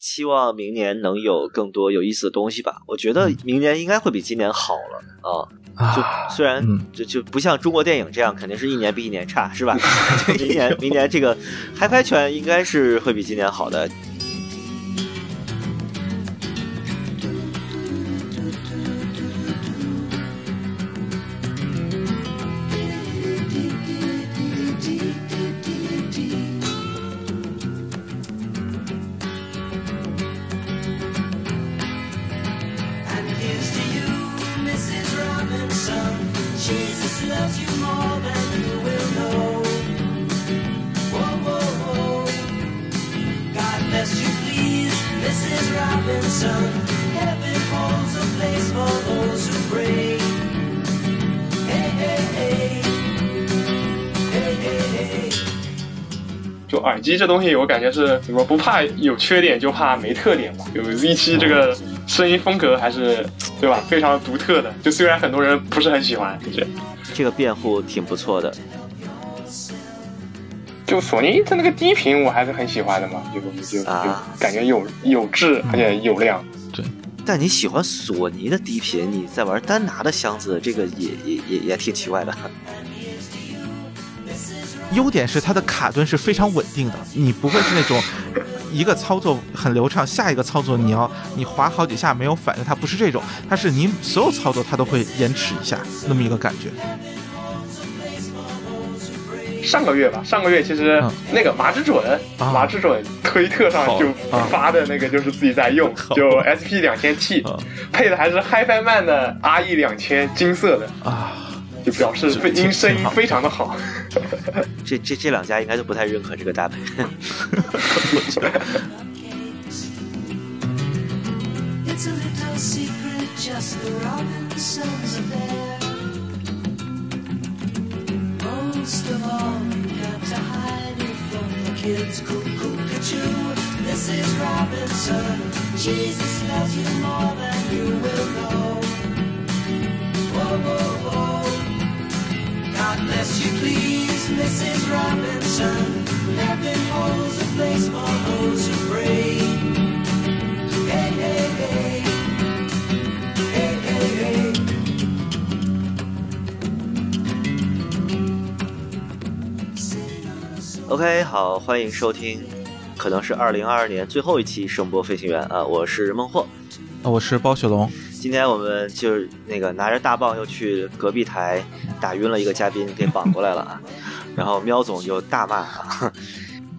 期望明年能有更多有意思的东西吧。我觉得明年应该会比今年好了啊。就虽然就就不像中国电影这样，肯定是一年比一年差，是吧？明年明年这个嗨拍圈应该是会比今年好的。这东西我感觉是怎么不怕有缺点，就怕没特点吧。有 Z 七这个声音风格还是对吧，非常独特的。就虽然很多人不是很喜欢，这这个辩护挺不错的。就索尼它那个低频我还是很喜欢的嘛，就就就感觉有有质而且有量。对，但你喜欢索尼的低频，你在玩丹拿的箱子，这个也也也也挺奇怪的。优点是它的卡顿是非常稳定的，你不会是那种一个操作很流畅，下一个操作你要你滑好几下没有反应，它不是这种，它是你所有操作它都会延迟一下那么一个感觉。上个月吧，上个月其实那个马之准，马之准推特上就发的那个就是自己在用，就 SP 两千 T，配的还是 HiFiMan 的 RE 两千金色的啊。就表示音声音非常的好，这这这两家应该都不太认可这个搭配。OK，好，欢迎收听，可能是二零二二年最后一期声波飞行员啊，我是孟获，我是包雪龙。今天我们就那个拿着大棒又去隔壁台打晕了一个嘉宾，给绑过来了啊！然后喵总就大骂啊！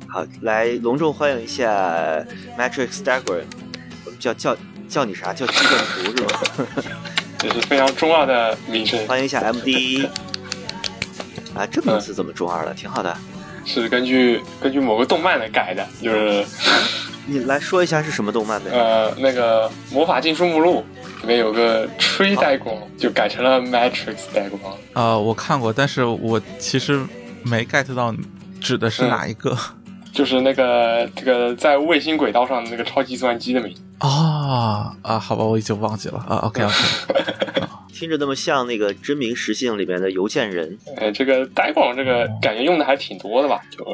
好，来隆重欢迎一下 Matrix Diagram，我们叫叫叫你啥？叫基本图是吧？这是非常中二的名称。欢迎一下 MD 啊，这名字怎么中二了？挺好的。是根据根据某个动漫的改的，就是你来说一下是什么动漫呗？呃，那个《魔法禁书目录》。里面有个吹带光，就改成了 Matrix 带光。啊，我看过，但是我其实没 get 到指的是哪一个。就是那个这个在卫星轨道上的那个超级计算机的名字。啊啊，好吧，我已经忘记了啊。OK OK，听着那么像那个真名实姓里面的邮件人。哎，这个呆光这个感觉用的还挺多的吧？就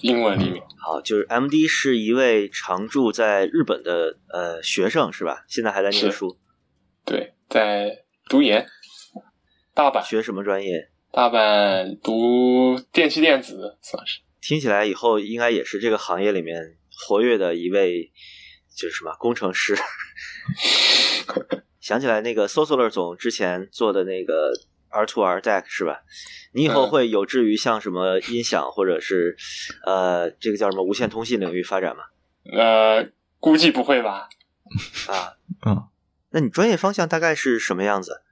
英文里面。好，就是 MD 是一位常住在日本的呃学生是吧？现在还在念书。对，在读研，大阪学什么专业？大阪读电气电子，算是。听起来以后应该也是这个行业里面活跃的一位，就是什么工程师。想起来那个 Sosoler 总之前做的那个 R to R Deck 是吧？你以后会有志于像什么音响或者是呃这个叫什么无线通信领域发展吗？呃，估计不会吧。啊，嗯。那你专业方向大概是什么样子？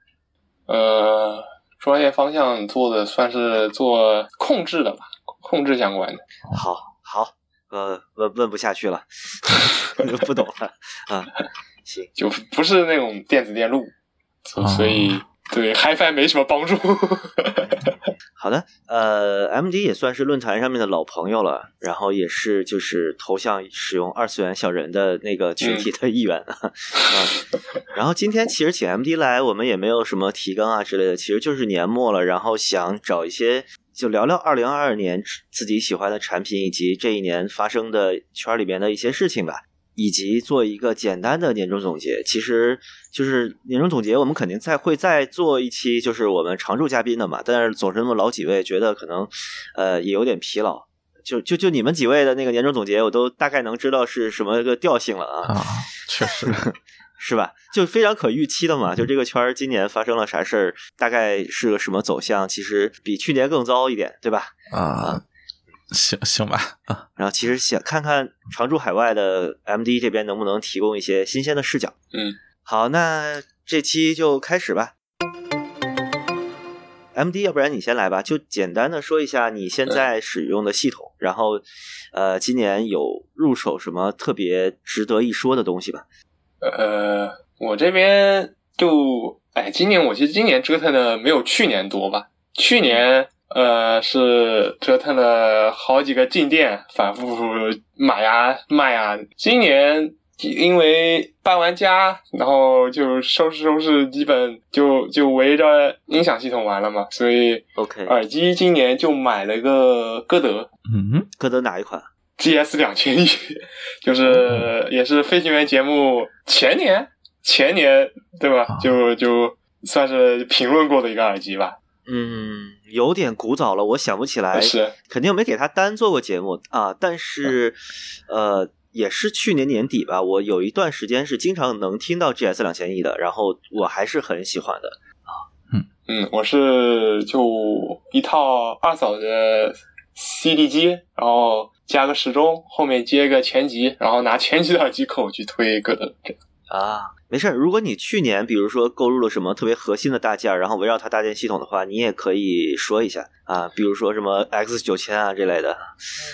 呃，专业方向做的算是做控制的吧，控制相关的。好，好，呃，问问不下去了，不懂了啊。行，就不是那种电子电路，所以。对，HiFi 没什么帮助。好的，呃，MD 也算是论坛上面的老朋友了，然后也是就是头像使用二次元小人的那个群体的一员啊。然后今天其实请 MD 来，我们也没有什么提纲啊之类的，其实就是年末了，然后想找一些就聊聊二零二二年自己喜欢的产品以及这一年发生的圈里边的一些事情吧。以及做一个简单的年终总结。其实就是年终总结，我们肯定再会再做一期，就是我们常驻嘉宾的嘛。但是总是那么老几位，觉得可能呃也有点疲劳。就就就你们几位的那个年终总结，我都大概能知道是什么个调性了啊。啊，确实。是吧？就非常可预期的嘛。就这个圈儿今年发生了啥事儿，大概是个什么走向？其实比去年更糟一点，对吧？啊，行行吧。啊，然后其实想看看常驻海外的 MD 这边能不能提供一些新鲜的视角。嗯，好，那这期就开始吧。MD，要不然你先来吧，就简单的说一下你现在使用的系统，然后呃，今年有入手什么特别值得一说的东西吧。呃，我这边就，哎，今年我其实今年折腾的没有去年多吧。去年呃是折腾了好几个进店，反复买呀卖呀。今年因为搬完家，然后就收拾收拾，基本就就围着音响系统玩了嘛。所以，OK，耳机今年就买了个歌德。嗯，歌德哪一款？GS 两千一，就是也是飞行员节目前年前年对吧？就就算是评论过的一个耳机吧。嗯，有点古早了，我想不起来，是肯定没给他单做过节目啊。但是呃，也是去年年底吧，我有一段时间是经常能听到 GS 两千亿的，然后我还是很喜欢的啊。嗯嗯，我是就一套二嫂的 CD 机，然后。加个时钟，后面接个前级，然后拿前级的耳机口去推歌的。啊，没事儿如果你去年比如说购入了什么特别核心的大件，然后围绕它搭建系统的话，你也可以说一下啊，比如说什么 X 九千啊这类的。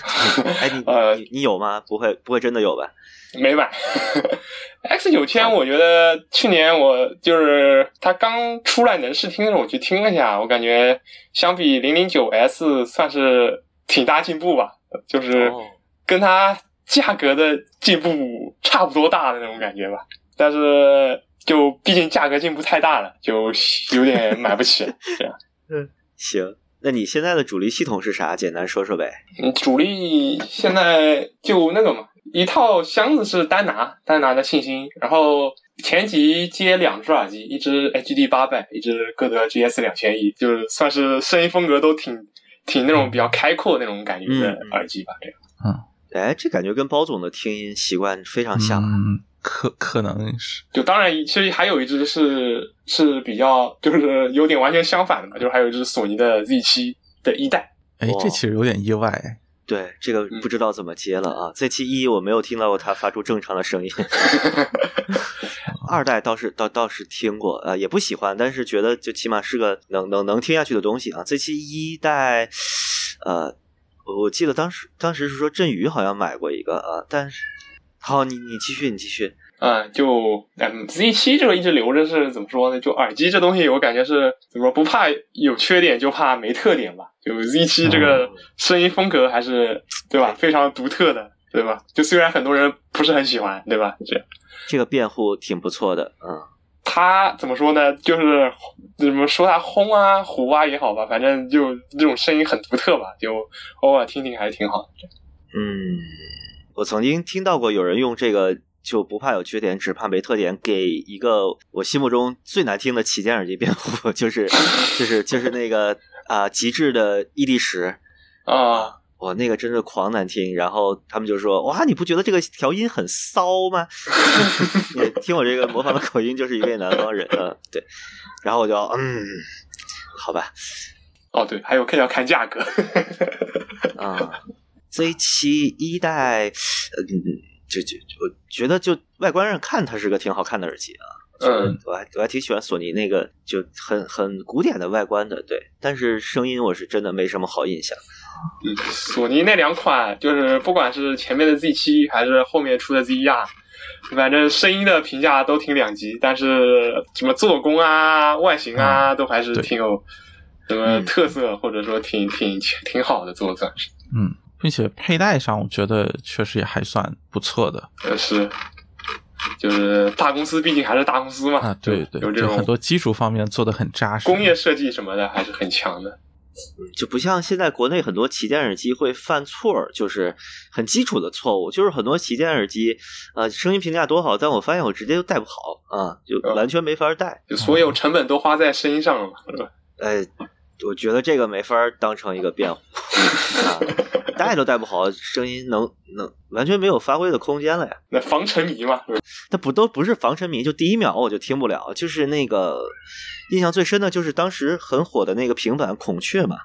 哎，你呃，你有吗？不会，不会真的有吧？没买。X 九千，我觉得去年我就是它刚出来能试听的时候，我去听了一下，我感觉相比零零九 S 算是挺大进步吧。就是跟它价格的进步差不多大的那种感觉吧，但是就毕竟价格进步太大了，就有点买不起。这样，嗯，行，那你现在的主力系统是啥？简单说说呗。嗯，主力现在就那个嘛，一套箱子是单拿，单拿的信心，然后前级接两只耳机，一只 HD 八百，一只歌德 GS 两千一，就是算是声音风格都挺。挺那种比较开阔那种感觉的耳机吧，这样。嗯，哎，这感觉跟包总的听音习惯非常像。嗯，可可能是。就当然，其实还有一只是是比较，就是有点完全相反的嘛，就是还有一只索尼的 Z 七的一代。哎，这其实有点意外。对，这个不知道怎么接了啊。Z 七一我没有听到过它发出正常的声音。二代倒是倒倒是听过，呃，也不喜欢，但是觉得就起码是个能能能听下去的东西啊。这期一代，呃，我记得当时当时是说振宇好像买过一个啊，但是好，你你继续你继续，嗯，就嗯 Z 七这个一直留着是怎么说呢？就耳机这东西，我感觉是怎么说？不怕有缺点，就怕没特点吧。就 Z 七这个声音风格还是对吧？非常独特的，对吧？就虽然很多人不是很喜欢，对吧？这。这个辩护挺不错的，嗯，他怎么说呢？就是怎么说他轰啊、虎啊也好吧，反正就这种声音很独特吧，就偶尔听听还是挺好的。嗯，我曾经听到过有人用这个就不怕有缺点，只怕没特点，给一个我心目中最难听的旗舰耳机辩护，就是就是就是那个啊极致的伊利什啊。我，那个真是狂难听！然后他们就说：“哇，你不觉得这个调音很骚吗？” 你听我这个模仿的口音，就是一位南方人。嗯，对。然后我就嗯，好吧。哦，对，还有看要看价格。啊，Z 七一代，嗯，就就我觉得就外观上看，它是个挺好看的耳机啊。嗯，我还我还挺喜欢索尼那个就很很古典的外观的，对。但是声音我是真的没什么好印象。嗯，索尼那两款就是不管是前面的 Z 七还是后面出的 ZR，反正声音的评价都挺两极，但是什么做工啊、外形啊，都还是挺有什么特色，或者说挺挺挺好的，做算是。嗯，并且佩戴上，我觉得确实也还算不错的。呃，是，就是大公司毕竟还是大公司嘛。啊，对对，有这种很多基础方面做的很扎实，工业设计什么的还是很强的。就不像现在国内很多旗舰耳机会犯错，就是很基础的错误，就是很多旗舰耳机，呃，声音评价多好，但我发现我直接就戴不好啊，就完全没法戴，就所有成本都花在声音上了嘛，是吧？哎，我觉得这个没法当成一个辩护啊，戴都戴不好，声音能能完全没有发挥的空间了呀。那防沉迷嘛，那不都不是防沉迷，就第一秒我就听不了，就是那个。印象最深的就是当时很火的那个平板孔雀嘛，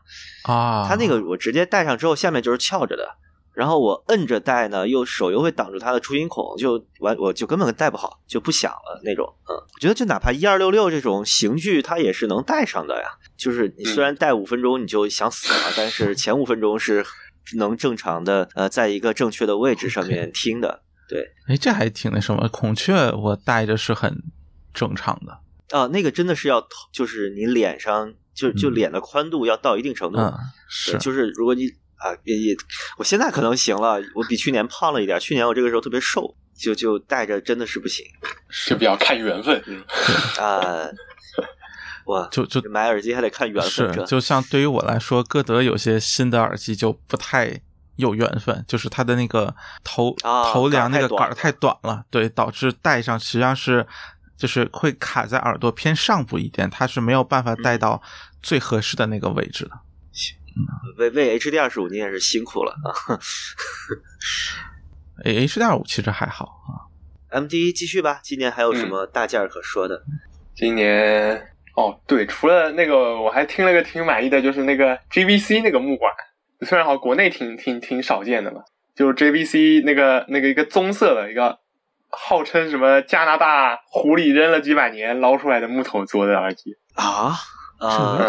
啊，它那个我直接戴上之后，下面就是翘着的，然后我摁着戴呢，又手又会挡住它的出音孔，就完我就根本戴不好，就不响了那种。嗯，我觉得就哪怕一二六六这种刑具，它也是能戴上的呀。就是你虽然戴五分钟你就想死了，但是前五分钟是能正常的呃，在一个正确的位置上面听的。对，哎，这还挺那什么，孔雀我戴着是很正常的。啊，那个真的是要，就是你脸上就就脸的宽度要到一定程度，是，就是如果你啊也也，我现在可能行了，我比去年胖了一点，去年我这个时候特别瘦，就就戴着真的是不行，就比较看缘分嗯 啊，我，就就买耳机还得看缘分，是，就像对于我来说，歌德有些新的耳机就不太有缘分，就是它的那个头头梁那个杆太短了，对，导致戴上实际上是。就是会卡在耳朵偏上部一点，它是没有办法戴到最合适的那个位置的。为为 H D 二十五你也是辛苦了啊。H D 二五其实还好啊。M D 继续吧，今年还有什么大件可说的？今年哦，对，除了那个，我还听了个挺满意的，就是那个 J V C 那个木管，虽然好国内挺挺挺少见的嘛，就是 J V C 那个那个一个棕色的一个。号称什么加拿大湖里扔了几百年捞出来的木头做的耳机啊啊！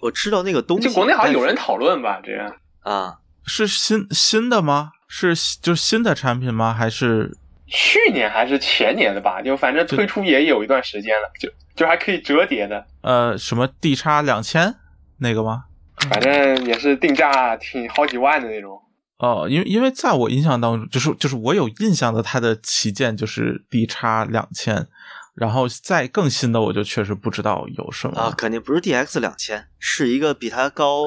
我知道那个东西，就国内好像有人讨论吧？这样啊，是新新的吗？是就是新的产品吗？还是去年还是前年的吧？就反正推出也有一段时间了，就就还可以折叠的。呃，什么 D 叉两千那个吗？反正也是定价挺好几万的那种。哦，因为因为在我印象当中，就是就是我有印象的，它的旗舰就是 D 叉两千，然后再更新的我就确实不知道有什么啊，肯定不是 DX 两千，是一个比它高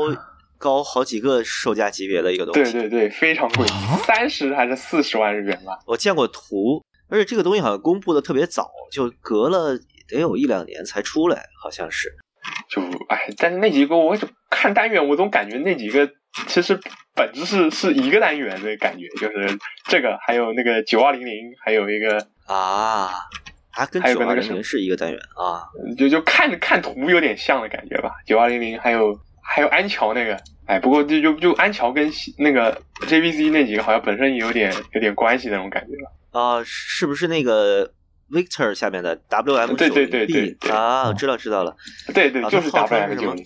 高好几个售价级别的一个东西，对对对，非常贵，三十还是四十万日元吧？我见过图，而且这个东西好像公布的特别早，就隔了得有一两年才出来，好像是。就哎，但是那几个我看单元，我总感觉那几个其实本质是是一个单元的感觉，就是这个还有那个九二零零，还有一个啊，啊跟九二零零是一个单元啊，就就看看图有点像的感觉吧。九二零零还有还有安桥那个，哎，不过就就就安桥跟那个 JVC 那几个好像本身也有点有点关系那种感觉吧。啊，是不是那个？Victor 下面的 WM 对对对对啊，知道知道了，对对，就是 WM 九零，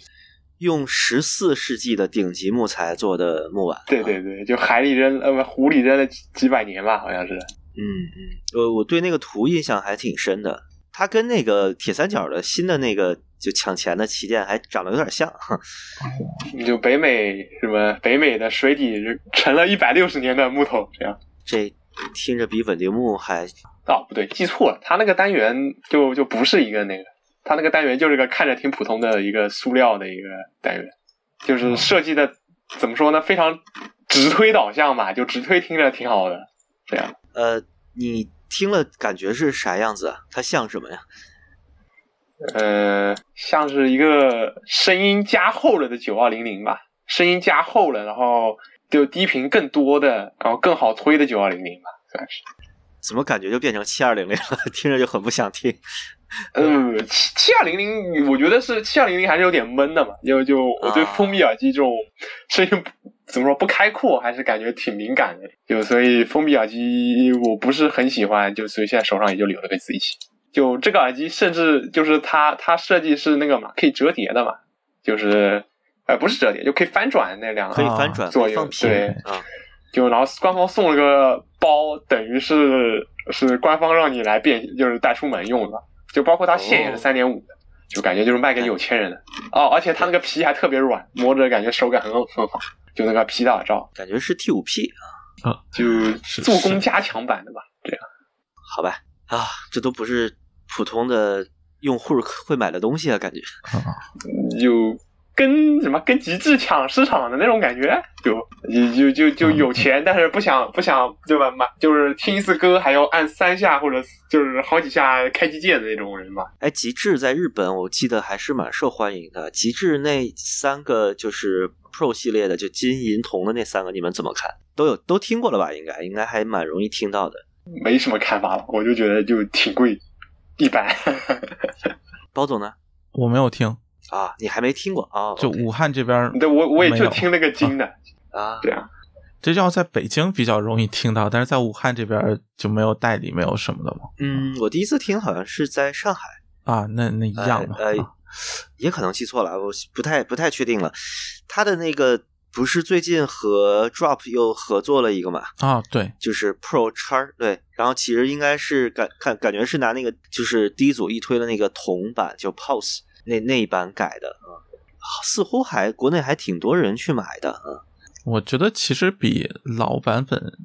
用十四世纪的顶级木材做的木碗，对对对，就海里扔呃不湖里扔了几百年吧，好像是。嗯嗯，呃，我对那个图印象还挺深的，它跟那个铁三角的新的那个就抢钱的旗舰还长得有点像，就北美什么北美的水底沉了一百六十年的木头这样，这听着比稳定木还。哦，不对，记错了，它那个单元就就不是一个那个，它那个单元就是个看着挺普通的一个塑料的一个单元，就是设计的怎么说呢，非常直推导向吧，就直推听着挺好的，这样。呃，你听了感觉是啥样子？它像什么呀？呃，像是一个声音加厚了的九二零零吧，声音加厚了，然后就低频更多的，然后更好推的九二零零吧，算是。怎么感觉就变成七二零零了？听着就很不想听。嗯，七七二零零，我觉得是七二零零还是有点闷的嘛。因为就我对封闭耳机这种声音怎么说不开阔，还是感觉挺敏感的。就所以封闭耳机我不是很喜欢，就所以现在手上也就留了个自己。就这个耳机，甚至就是它它设计是那个嘛，可以折叠的嘛，就是呃不是折叠，就可以翻转那两个可以翻转左右对啊。就然后官方送了个包，等于是是官方让你来变，就是带出门用的。就包括它线也是三点五的，就感觉就是卖给有钱人的。哦，而且它那个皮还特别软，摸着感觉手感很很好。就那个皮打照，感觉是 T 五 P 啊，啊，就做工加强版的吧，这样。好吧，啊，这都不是普通的用户会买的东西啊，感觉。就跟什么跟极致抢市场的那种感觉，就就就就有钱，但是不想不想对吧？买就是听一次歌还要按三下或者就是好几下开机键的那种人吧。哎，极致在日本我记得还是蛮受欢迎的。极致那三个就是 Pro 系列的，就金银铜的那三个，你们怎么看？都有都听过了吧？应该应该还蛮容易听到的。没什么看法了，我就觉得就挺贵，一般。包总呢？我没有听。啊，你还没听过啊？就武汉这边，对，我我也就听那个金的啊。对啊，这要在北京比较容易听到，但是在武汉这边就没有代理，没有什么的吗？嗯，我第一次听好像是在上海啊，那那一样的，呃，也可能记错了，我不太不太确定了。他的那个不是最近和 Drop 又合作了一个嘛？啊，对，就是 Pro 叉，对，然后其实应该是感感感觉是拿那个就是第一组一推的那个铜版，就 Pose。那那一版改的啊，似乎还国内还挺多人去买的啊。我觉得其实比老版本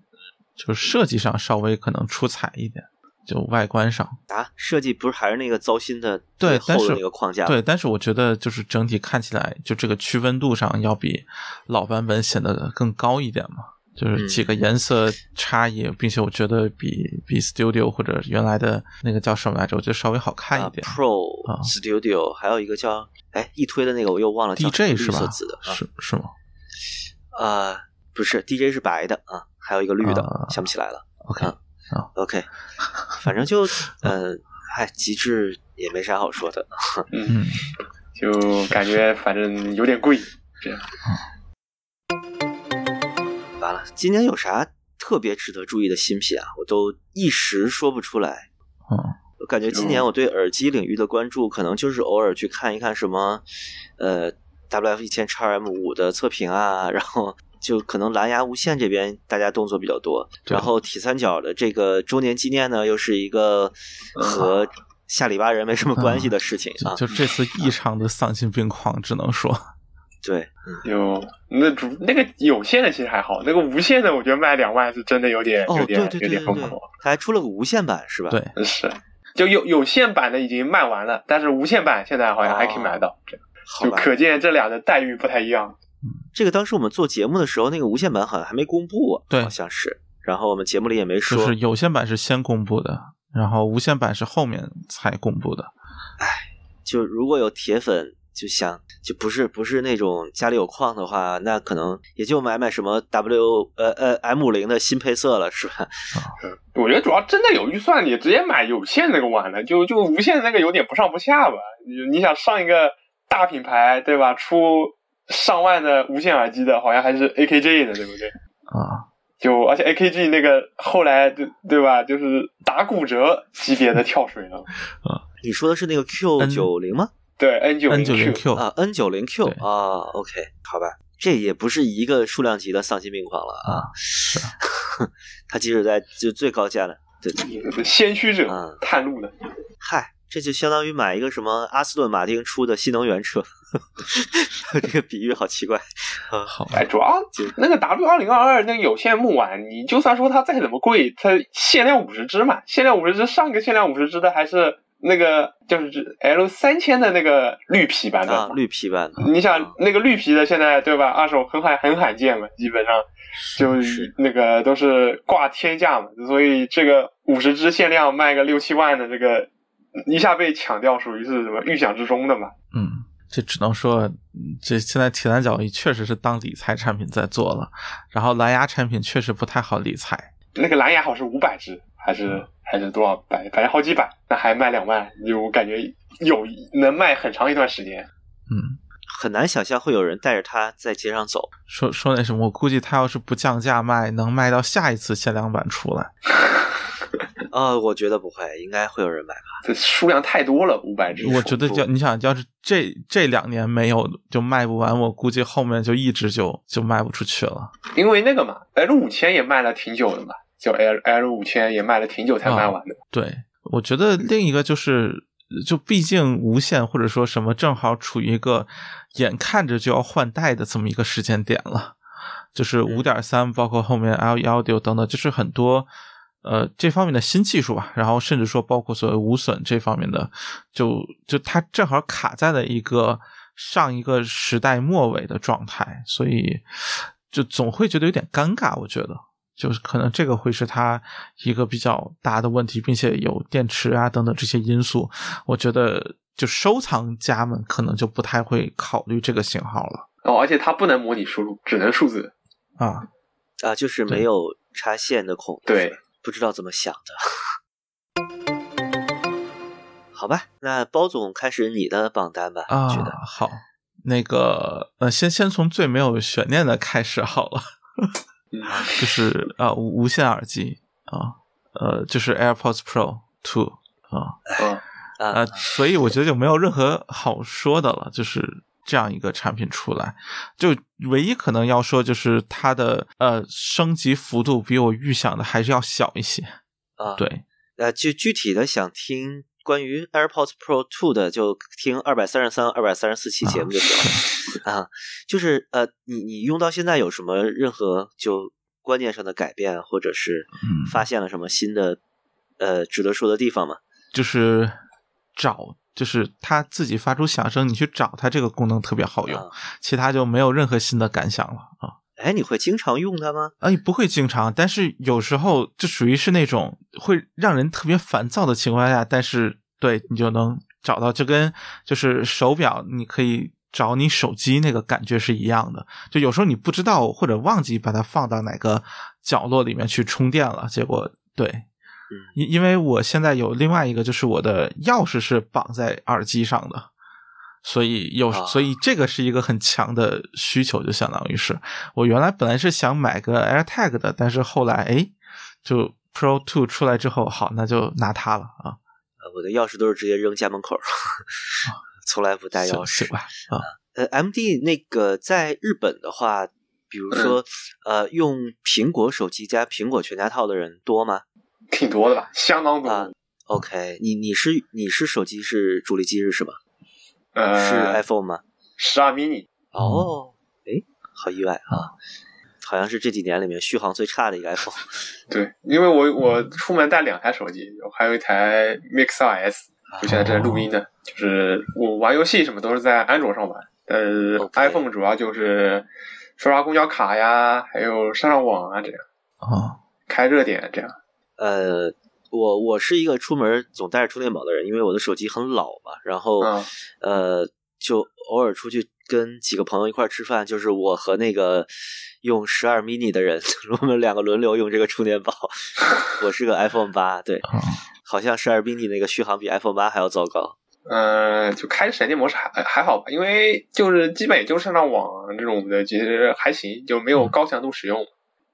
就是设计上稍微可能出彩一点，就外观上啊，设计不是还是那个糟心的对，但是那个框架对，但是我觉得就是整体看起来就这个区分度上要比老版本显得更高一点嘛。就是几个颜色差异，并且我觉得比比 Studio 或者原来的那个叫什么来着，我觉得稍微好看一点。Pro Studio 还有一个叫哎一推的那个我又忘了，DJ 是吧？是是吗？啊，不是，DJ 是白的啊，还有一个绿的，想不起来了。OK 啊，OK，反正就嗯，哎，极致也没啥好说的。嗯，就感觉反正有点贵，这样。完了，今年有啥特别值得注意的新品啊？我都一时说不出来。嗯，我感觉今年我对耳机领域的关注，可能就是偶尔去看一看什么，呃，WF 一千叉 M 五的测评啊，然后就可能蓝牙无线这边大家动作比较多。然后铁三角的这个周年纪念呢，又是一个和下里巴人没什么关系的事情啊。就这次异常的丧心病狂，只能说。对，有那主那个有线的其实还好，那个无线的我觉得卖两万是真的有点有点有点疯狂。它还出了个无线版是吧？对，是就有有线版的已经卖完了，但是无线版现在好像还可以买到，就可见这俩的待遇不太一样。这个当时我们做节目的时候，那个无线版好像还没公布，对，好像是。然后我们节目里也没说，就是有线版是先公布的，然后无线版是后面才公布的。哎，就如果有铁粉。就想就不是不是那种家里有矿的话，那可能也就买买什么 W 呃呃 M 五零的新配色了，是吧？我觉得主要真的有预算，你直接买有线那个玩了，就就无线那个有点不上不下吧。你你想上一个大品牌对吧？出上万的无线耳机的，好像还是 AKG 的，对不对？啊，就而且 AKG 那个后来对对吧？就是打骨折级别的跳水了。啊，你说的是那个 Q 九零吗？对，N 九零 Q 啊，N 九零 Q 啊，OK，好吧，这也不是一个数量级的丧心病狂了啊，是，他即使在就最高价的，对，先驱者，探路的，嗨，这就相当于买一个什么阿斯顿马丁出的新能源车，这个比喻好奇怪啊，好，哎，主要那个 W 二零二二那个有线木碗，你就算说它再怎么贵，它限量五十只嘛，限量五十只，上个限量五十只的还是。那个就是 L 三千的那个绿皮版的，绿皮版的。你想那个绿皮的现在对吧？二手很罕很罕见嘛，基本上就是那个都是挂天价嘛，所以这个五十只限量卖个六七万的这个一下被抢掉，属于是什么预想之中的嘛？嗯，这只能说这现在铁三角确实是当理财产品在做了，然后蓝牙产品确实不太好理财。那个蓝牙好是五百只还是？还是多少百，反正好几百，那还卖两万，就我感觉有能卖很长一段时间。嗯，很难想象会有人带着它在街上走。说说那什么，我估计他要是不降价卖，能卖到下一次限量版出来。啊，我觉得不会，应该会有人买吧？这数量太多了，五百只。我觉得要你想要是这这两年没有就卖不完，我估计后面就一直就就卖不出去了。因为那个嘛，L 五千也卖了挺久的嘛。就 L L 五千也卖了挺久才卖完的。对，我觉得另一个就是，就毕竟无线或者说什么正好处于一个眼看着就要换代的这么一个时间点了，就是五点三，包括后面 L Audio 等等，就是很多呃这方面的新技术吧。然后甚至说包括所谓无损这方面的，就就它正好卡在了一个上一个时代末尾的状态，所以就总会觉得有点尴尬。我觉得，就是可能这个会是它一个比较大的问题，并且有电池啊等等这些因素，我觉得就收藏家们可能就不太会考虑这个型号了。哦，而且它不能模拟输入，只能数字啊啊，就是没有插线的孔。对，不知道怎么想的。好吧，那包总开始你的榜单吧。啊，觉得好，那个呃，先先从最没有悬念的开始好了，就是啊，无线耳机啊，呃，就是 AirPods Pro Two 啊，啊，所以我觉得就没有任何好说的了，就是这样一个产品出来，就唯一可能要说就是它的呃升级幅度比我预想的还是要小一些啊，对，呃，就具体的想听。关于 AirPods Pro 2的，就听二百三十三、二百三十四期节目就行了啊。就是呃，你你用到现在有什么任何就观念上的改变，或者是发现了什么新的呃值得说的地方吗？就是找，就是它自己发出响声，你去找它这个功能特别好用，其他就没有任何新的感想了啊。哎，你会经常用它吗？哎，不会经常，但是有时候就属于是那种会让人特别烦躁的情况下，但是对你就能找到，就跟就是手表，你可以找你手机那个感觉是一样的。就有时候你不知道或者忘记把它放到哪个角落里面去充电了，结果对，因因为我现在有另外一个，就是我的钥匙是绑在耳机上的。所以有，所以这个是一个很强的需求，就相当于是我原来本来是想买个 AirTag 的，但是后来哎，就 Pro Two 出来之后，好，那就拿它了啊。我的钥匙都是直接扔家门口，从来不带钥匙吧？啊，呃，MD 那个在日本的话，比如说呃，用苹果手机加苹果全家套的人多吗？挺多的吧，相当多。OK，你你是你是手机是主力机是吧？呃，是 iPhone 吗？十二 mini。哦，哎，好意外啊！好像是这几年里面续航最差的一个 iPhone。对，因为我我出门带两台手机，还有一台 Mix R S，就现在正在录音的。就是我玩游戏什么都是在安卓上玩，呃，iPhone 主要就是刷刷公交卡呀，还有上上网啊这样。啊，开热点这样。呃。我我是一个出门总带着充电宝的人，因为我的手机很老嘛。然后，呃，就偶尔出去跟几个朋友一块吃饭，就是我和那个用十二 mini 的人，我们两个轮流用这个充电宝。我是个 iPhone 八，对，好像十二 mini 那个续航比 iPhone 八还要糟糕。嗯，就开闪电模式还还好吧，因为就是基本也就上上网这种的，其实还行，就没有高强度使用。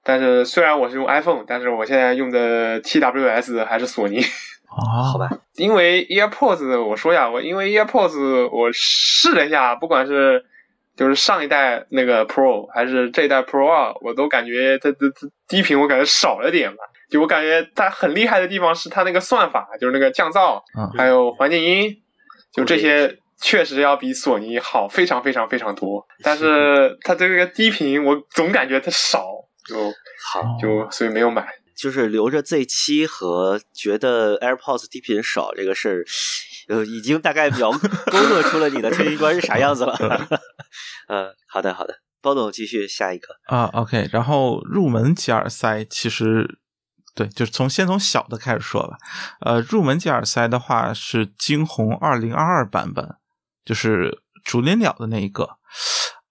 但是虽然我是用 iPhone，但是我现在用的 TWS 还是索尼。啊，好吧。因为 AirPods，我说一下，我因为 AirPods 我试了一下，不管是就是上一代那个 Pro 还是这一代 Pro 二，我都感觉它它它低频我感觉少了点吧。就我感觉它很厉害的地方是它那个算法，就是那个降噪，还有环境音，就这些确实要比索尼好非常非常非常多。但是它这个低频我总感觉它少。就好，就所以没有买，就是留着 Z 七和觉得 AirPods 低频少这个事儿，呃，已经大概描勾勒出了你的推荐观是啥样子了。嗯，好的，好的，包总继续下一个啊。OK，然后入门吉耳塞其实对，就是从先从小的开始说吧。呃，入门吉耳塞的话是惊鸿二零二二版本，就是竹林鸟的那一个。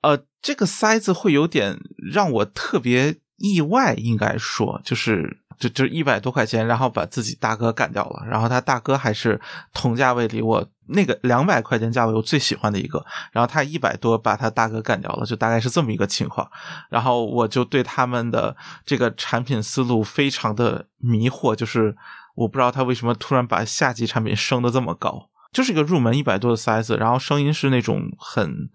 呃，这个塞子会有点让我特别意外，应该说，就是就就一百多块钱，然后把自己大哥干掉了，然后他大哥还是同价位里我那个两百块钱价位我最喜欢的一个，然后他一百多把他大哥干掉了，就大概是这么一个情况，然后我就对他们的这个产品思路非常的迷惑，就是我不知道他为什么突然把下级产品升的这么高，就是一个入门一百多的塞子，然后声音是那种很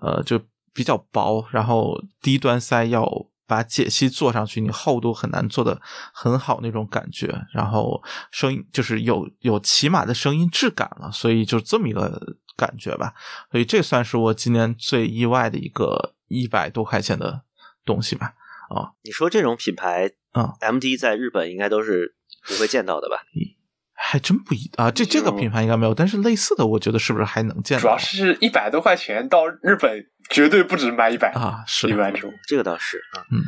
呃就。比较薄，然后低端塞要把解析做上去，你厚度很难做的很好那种感觉，然后声音就是有有起码的声音质感了，所以就这么一个感觉吧。所以这算是我今年最意外的一个一百多块钱的东西吧。啊，你说这种品牌，嗯，M D 在日本应该都是不会见到的吧？还真不一啊，这这个品牌应该没有，但是类似的，我觉得是不是还能见到？主要是一百多块钱到日本绝对不止卖一百啊，是一般种，这个倒是啊，嗯，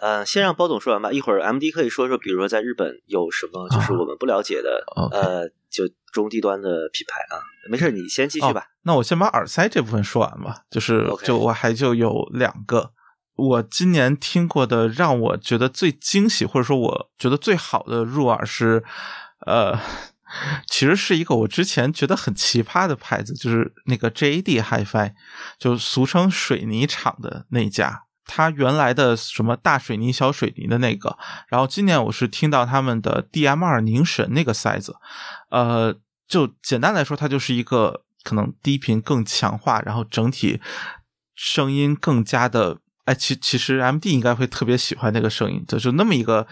呃，先让包总说完吧，一会儿 M D 可以说说，比如说在日本有什么就是我们不了解的，呃，就中低端的品牌啊，没事，你先继续吧。那我先把耳塞这部分说完吧，就是就我还就有两个。我今年听过的让我觉得最惊喜，或者说我觉得最好的入耳是，呃，其实是一个我之前觉得很奇葩的牌子，就是那个 JAD HiFi，就俗称水泥厂的那家，它原来的什么大水泥、小水泥的那个，然后今年我是听到他们的 DM2 凝神那个塞子，呃，就简单来说，它就是一个可能低频更强化，然后整体声音更加的。哎，其其实 M D 应该会特别喜欢那个声音，就是那么一个，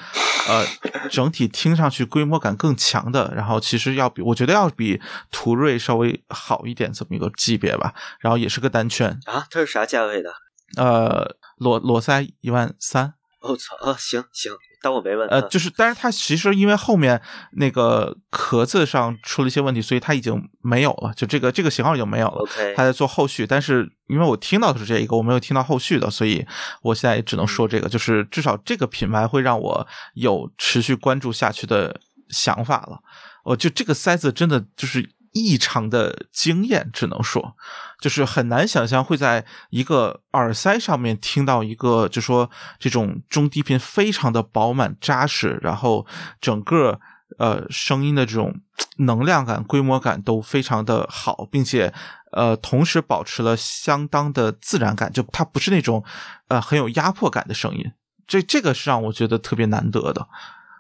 呃，整体听上去规模感更强的，然后其实要比我觉得要比途锐稍微好一点这么一个级别吧，然后也是个单圈啊，它是啥价位的？呃，裸裸塞一万三。我操啊，行行。当我没问，呃，就是，但是它其实因为后面那个壳子上出了一些问题，所以它已经没有了，就这个这个型号已经没有了。OK，它在做后续，但是因为我听到的是这一个，我没有听到后续的，所以我现在也只能说这个，就是至少这个品牌会让我有持续关注下去的想法了。我就这个塞子真的就是。异常的惊艳，只能说，就是很难想象会在一个耳塞上面听到一个，就说这种中低频非常的饱满扎实，然后整个呃声音的这种能量感、规模感都非常的好，并且呃同时保持了相当的自然感，就它不是那种呃很有压迫感的声音，这这个是让我觉得特别难得的。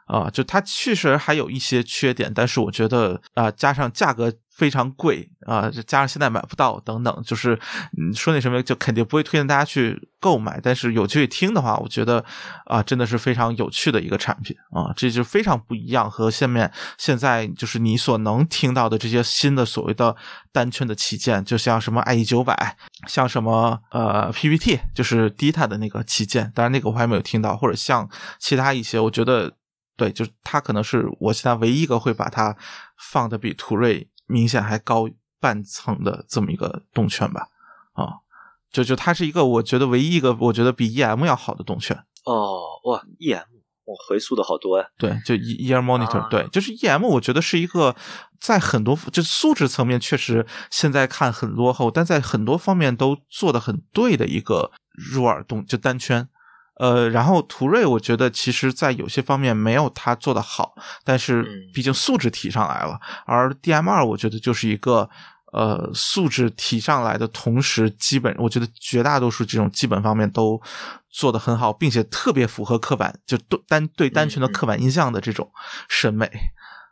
啊，就它确实还有一些缺点，但是我觉得啊，加上价格非常贵啊，加上现在买不到等等，就是你说那什么，就肯定不会推荐大家去购买。但是有机会听的话，我觉得啊，真的是非常有趣的一个产品啊，这就非常不一样，和下面现在就是你所能听到的这些新的所谓的单圈的旗舰，就像什么 IE 九百，像什么呃 PPT，就是 Dita 的那个旗舰，当然那个我还没有听到，或者像其他一些，我觉得。对，就是它可能是我现在唯一一个会把它放的比途锐明显还高半层的这么一个动圈吧，啊，就就它是一个我觉得唯一一个我觉得比 EM 要好的动圈。哦，哇，EM，我，回溯的好多呀。对，就 Ear Monitor，对，就是 EM，我觉得是一个在很多就素质层面确实现在看很落后，但在很多方面都做的很对的一个入耳动就单圈。呃，然后途锐，我觉得其实在有些方面没有它做的好，但是毕竟素质提上来了。而 DM 二，我觉得就是一个呃素质提上来的同时，基本我觉得绝大多数这种基本方面都做的很好，并且特别符合刻板就单对单纯的刻板印象的这种审美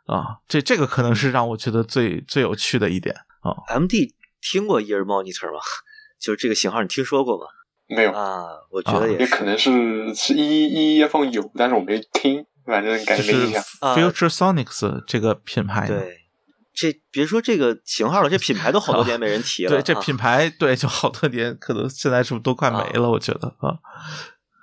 啊。这这个可能是让我觉得最最有趣的一点啊。MD 听过 Ear Monitor 吗？就是这个型号，你听说过吗？没有啊，我觉得也可能是是一一一放有，但是我没听，反正感觉没印象。Future Sonics 这个品牌，对，这别说这个型号了，这品牌都好多年没人提 了。对，这品牌对就好多年，可能现在是不是都快没了？我觉得啊。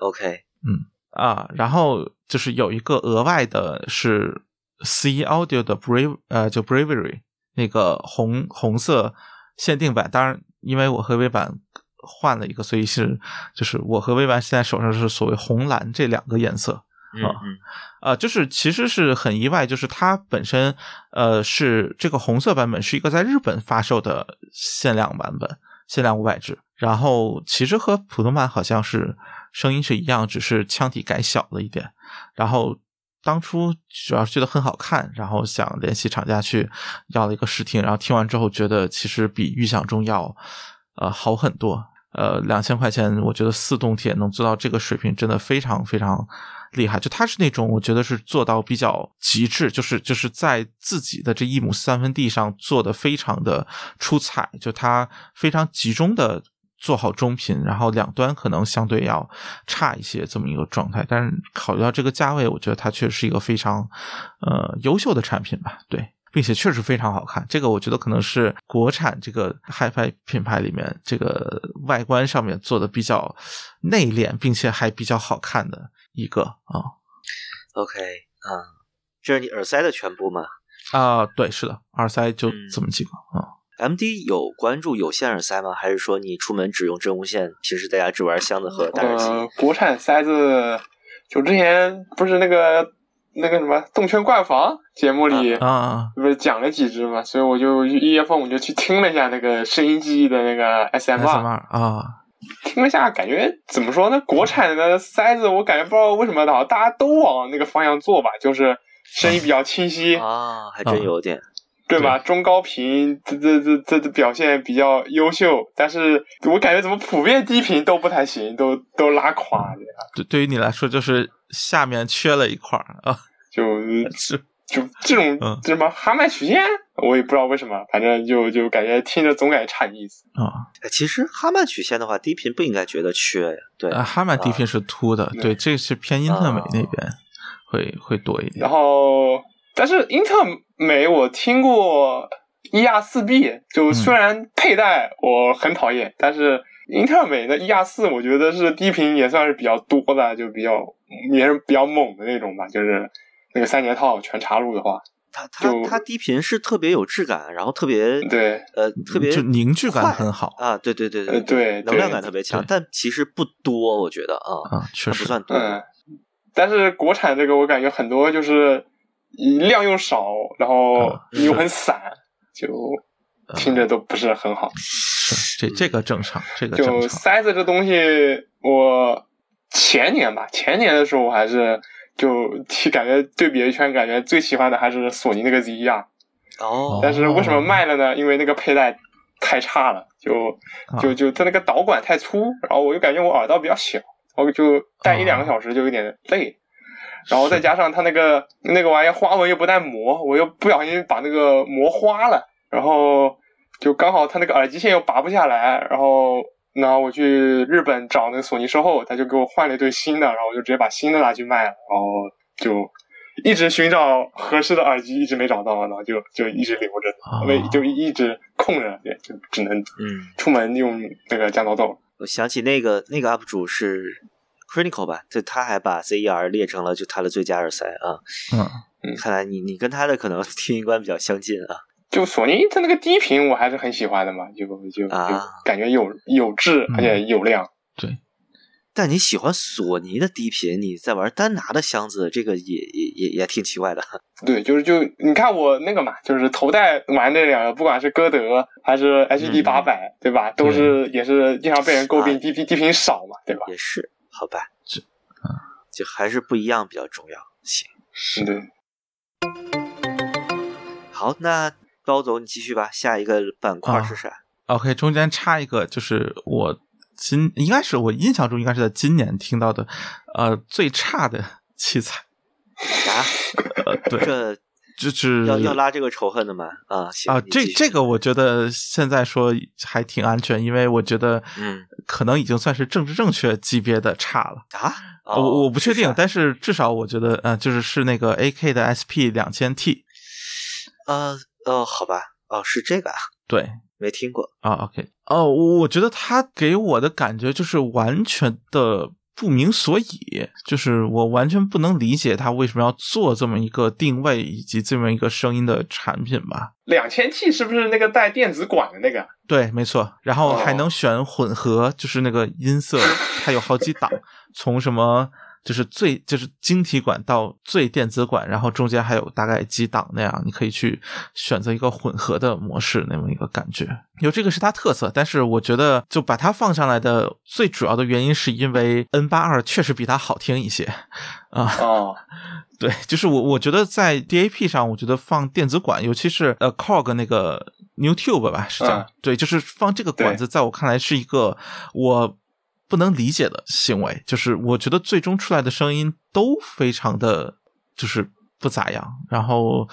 OK，嗯啊，然后就是有一个额外的是 C Audio 的 Brave 呃，就 Bravery 那个红红色限定版，当然因为我和微版。换了一个，所以是就是我和微完现在手上是所谓红蓝这两个颜色啊啊，就是其实是很意外，就是它本身呃是这个红色版本是一个在日本发售的限量版本，限量五百只，然后其实和普通版好像是声音是一样，只是腔体改小了一点。然后当初主要是觉得很好看，然后想联系厂家去要了一个试听，然后听完之后觉得其实比预想中要呃好很多。呃，两千块钱，我觉得四动铁能做到这个水平，真的非常非常厉害。就它是那种，我觉得是做到比较极致，就是就是在自己的这一亩三分地上做的非常的出彩。就它非常集中的做好中频，然后两端可能相对要差一些这么一个状态。但是考虑到这个价位，我觉得它确实是一个非常呃优秀的产品吧。对。并且确实非常好看，这个我觉得可能是国产这个 HiFi 品牌里面这个外观上面做的比较内敛，并且还比较好看的一个啊。OK 啊，这是你耳塞的全部吗？啊，对，是的，耳塞就这么几个啊。M D 有关注有线耳塞吗？还是说你出门只用真无线？平时在家只玩箱子和打耳机？国产塞子，就之前不是那个那个什么动圈怪房节目里啊，不是讲了几只嘛？所以我就一月份我就去听了一下那个声音记忆的那个 S M R 啊，听了下感觉怎么说呢？国产的塞子我感觉不知道为什么的，大家都往那个方向做吧，就是声音比较清晰啊，还真有点。对吧？中高频这这这这表现比较优秀，但是我感觉怎么普遍低频都不太行，都都拉垮。对，对于你来说就是下面缺了一块啊，就是就这种什么哈曼曲线，我也不知道为什么，反正就就感觉听着总感觉差意思啊。其实哈曼曲线的话，低频不应该觉得缺呀。对，啊哈曼低频是凸的，对，这是偏英特美那边会会多一点。然后。但是英特美我听过一二四 B，就虽然佩戴我很讨厌，但是英特美的 E R 四我觉得是低频也算是比较多的，就比较也是比较猛的那种吧。就是那个三节套全插入的话，它它它低频是特别有质感，然后特别对呃特别就凝聚感很好啊，对对对对对，能量感特别强，但其实不多，我觉得啊啊确实不算多。嗯，但是国产这个我感觉很多就是。量又少，然后又很散，就听着都不是很好。是这这个正常，这个就塞子这东西，我前年吧，前年的时候我还是就 感觉对比一圈，感觉最喜欢的还是索尼那个 Z 啊。哦。但是为什么卖了呢？因为那个佩戴太差了，就就就它那个导管太粗，然后我又感觉我耳道比较小，我就戴一两个小时就有点累。然后再加上它那个那个玩意花纹又不带磨，我又不小心把那个磨花了，然后就刚好它那个耳机线又拔不下来，然后然后我去日本找那个索尼售后，他就给我换了一对新的，然后我就直接把新的拿去卖了，然后就一直寻找合适的耳机，一直没找到，然后就就一直留着，没就一直空着，就只能嗯出门用那个降噪豆。我想起那个那个 UP 主是。Critical 吧，就他还把 CER 列成了就他的最佳耳塞啊。嗯，看来你你跟他的可能 听音观比较相近啊。就索尼它那个低频我还是很喜欢的嘛，就就就感觉有有质而且有量。对。但你喜欢索尼的低频，你在玩丹拿的箱子，这个也也也也挺奇怪的。对，就是就你看我那个嘛，就是头戴玩那两个，不管是歌德还是 HD 八百，对吧？都是也是经常被人诟病低频低频少嘛，对吧？也是。好吧，这，嗯，就还是不一样比较重要。行，是的。好，那高总你继续吧，下一个板块是啥？OK，中间插一个，就是我今应该是我印象中应该是在今年听到的，呃，最差的器材。啥？呃，对。这。就是要要拉这个仇恨的吗？啊啊，这这个我觉得现在说还挺安全，因为我觉得嗯，可能已经算是政治正确级别的差了啊。我我不确定，但是至少我觉得，呃，就是是那个 AK 的 SP 两千 T。呃呃，好吧，哦，是这个啊，对，没听过啊。OK，哦，我觉得他给我的感觉就是完全的。不明所以，就是我完全不能理解他为什么要做这么一个定位以及这么一个声音的产品吧。两千 T 是不是那个带电子管的那个？对，没错。然后还能选混合，就是那个音色，它有好几档，从什么。就是最就是晶体管到最电子管，然后中间还有大概几档那样，你可以去选择一个混合的模式，那么一个感觉。有这个是它特色，但是我觉得就把它放上来的最主要的原因是因为 N 八二确实比它好听一些啊。哦，对，就是我我觉得在 DAP 上，我觉得放电子管，尤其是呃 Cog 那个 New Tube 吧，是这样。对，就是放这个管子，在我看来是一个我。不能理解的行为，就是我觉得最终出来的声音都非常的，就是不咋样。然后，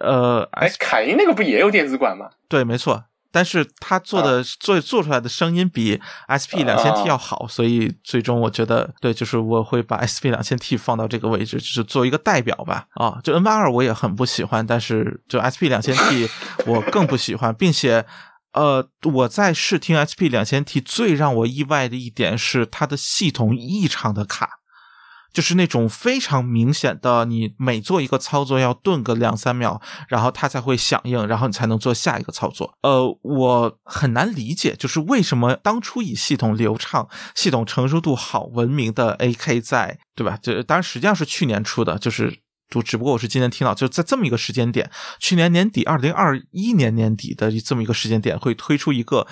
呃，哎，凯因那个不也有电子管吗？对，没错。但是他做的做做出来的声音比 SP 两千 T 要好，所以最终我觉得，对，就是我会把 SP 两千 T 放到这个位置，就是做一个代表吧。啊，就 N 八二我也很不喜欢，但是就 SP 两千 T 我更不喜欢，并且。呃，我在试听 SP 两千 T，最让我意外的一点是它的系统异常的卡，就是那种非常明显的，你每做一个操作要顿个两三秒，然后它才会响应，然后你才能做下一个操作。呃，我很难理解，就是为什么当初以系统流畅、系统成熟度好闻名的 AK 在，对吧？这当然实际上是去年出的，就是就只不过我是今天听到，就在这么一个时间点，去年年底，二零二一年年底的这么一个时间点，会推出一个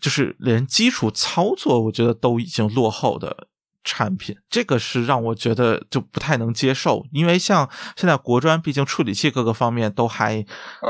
就是连基础操作，我觉得都已经落后的。产品这个是让我觉得就不太能接受，因为像现在国专，毕竟处理器各个方面都还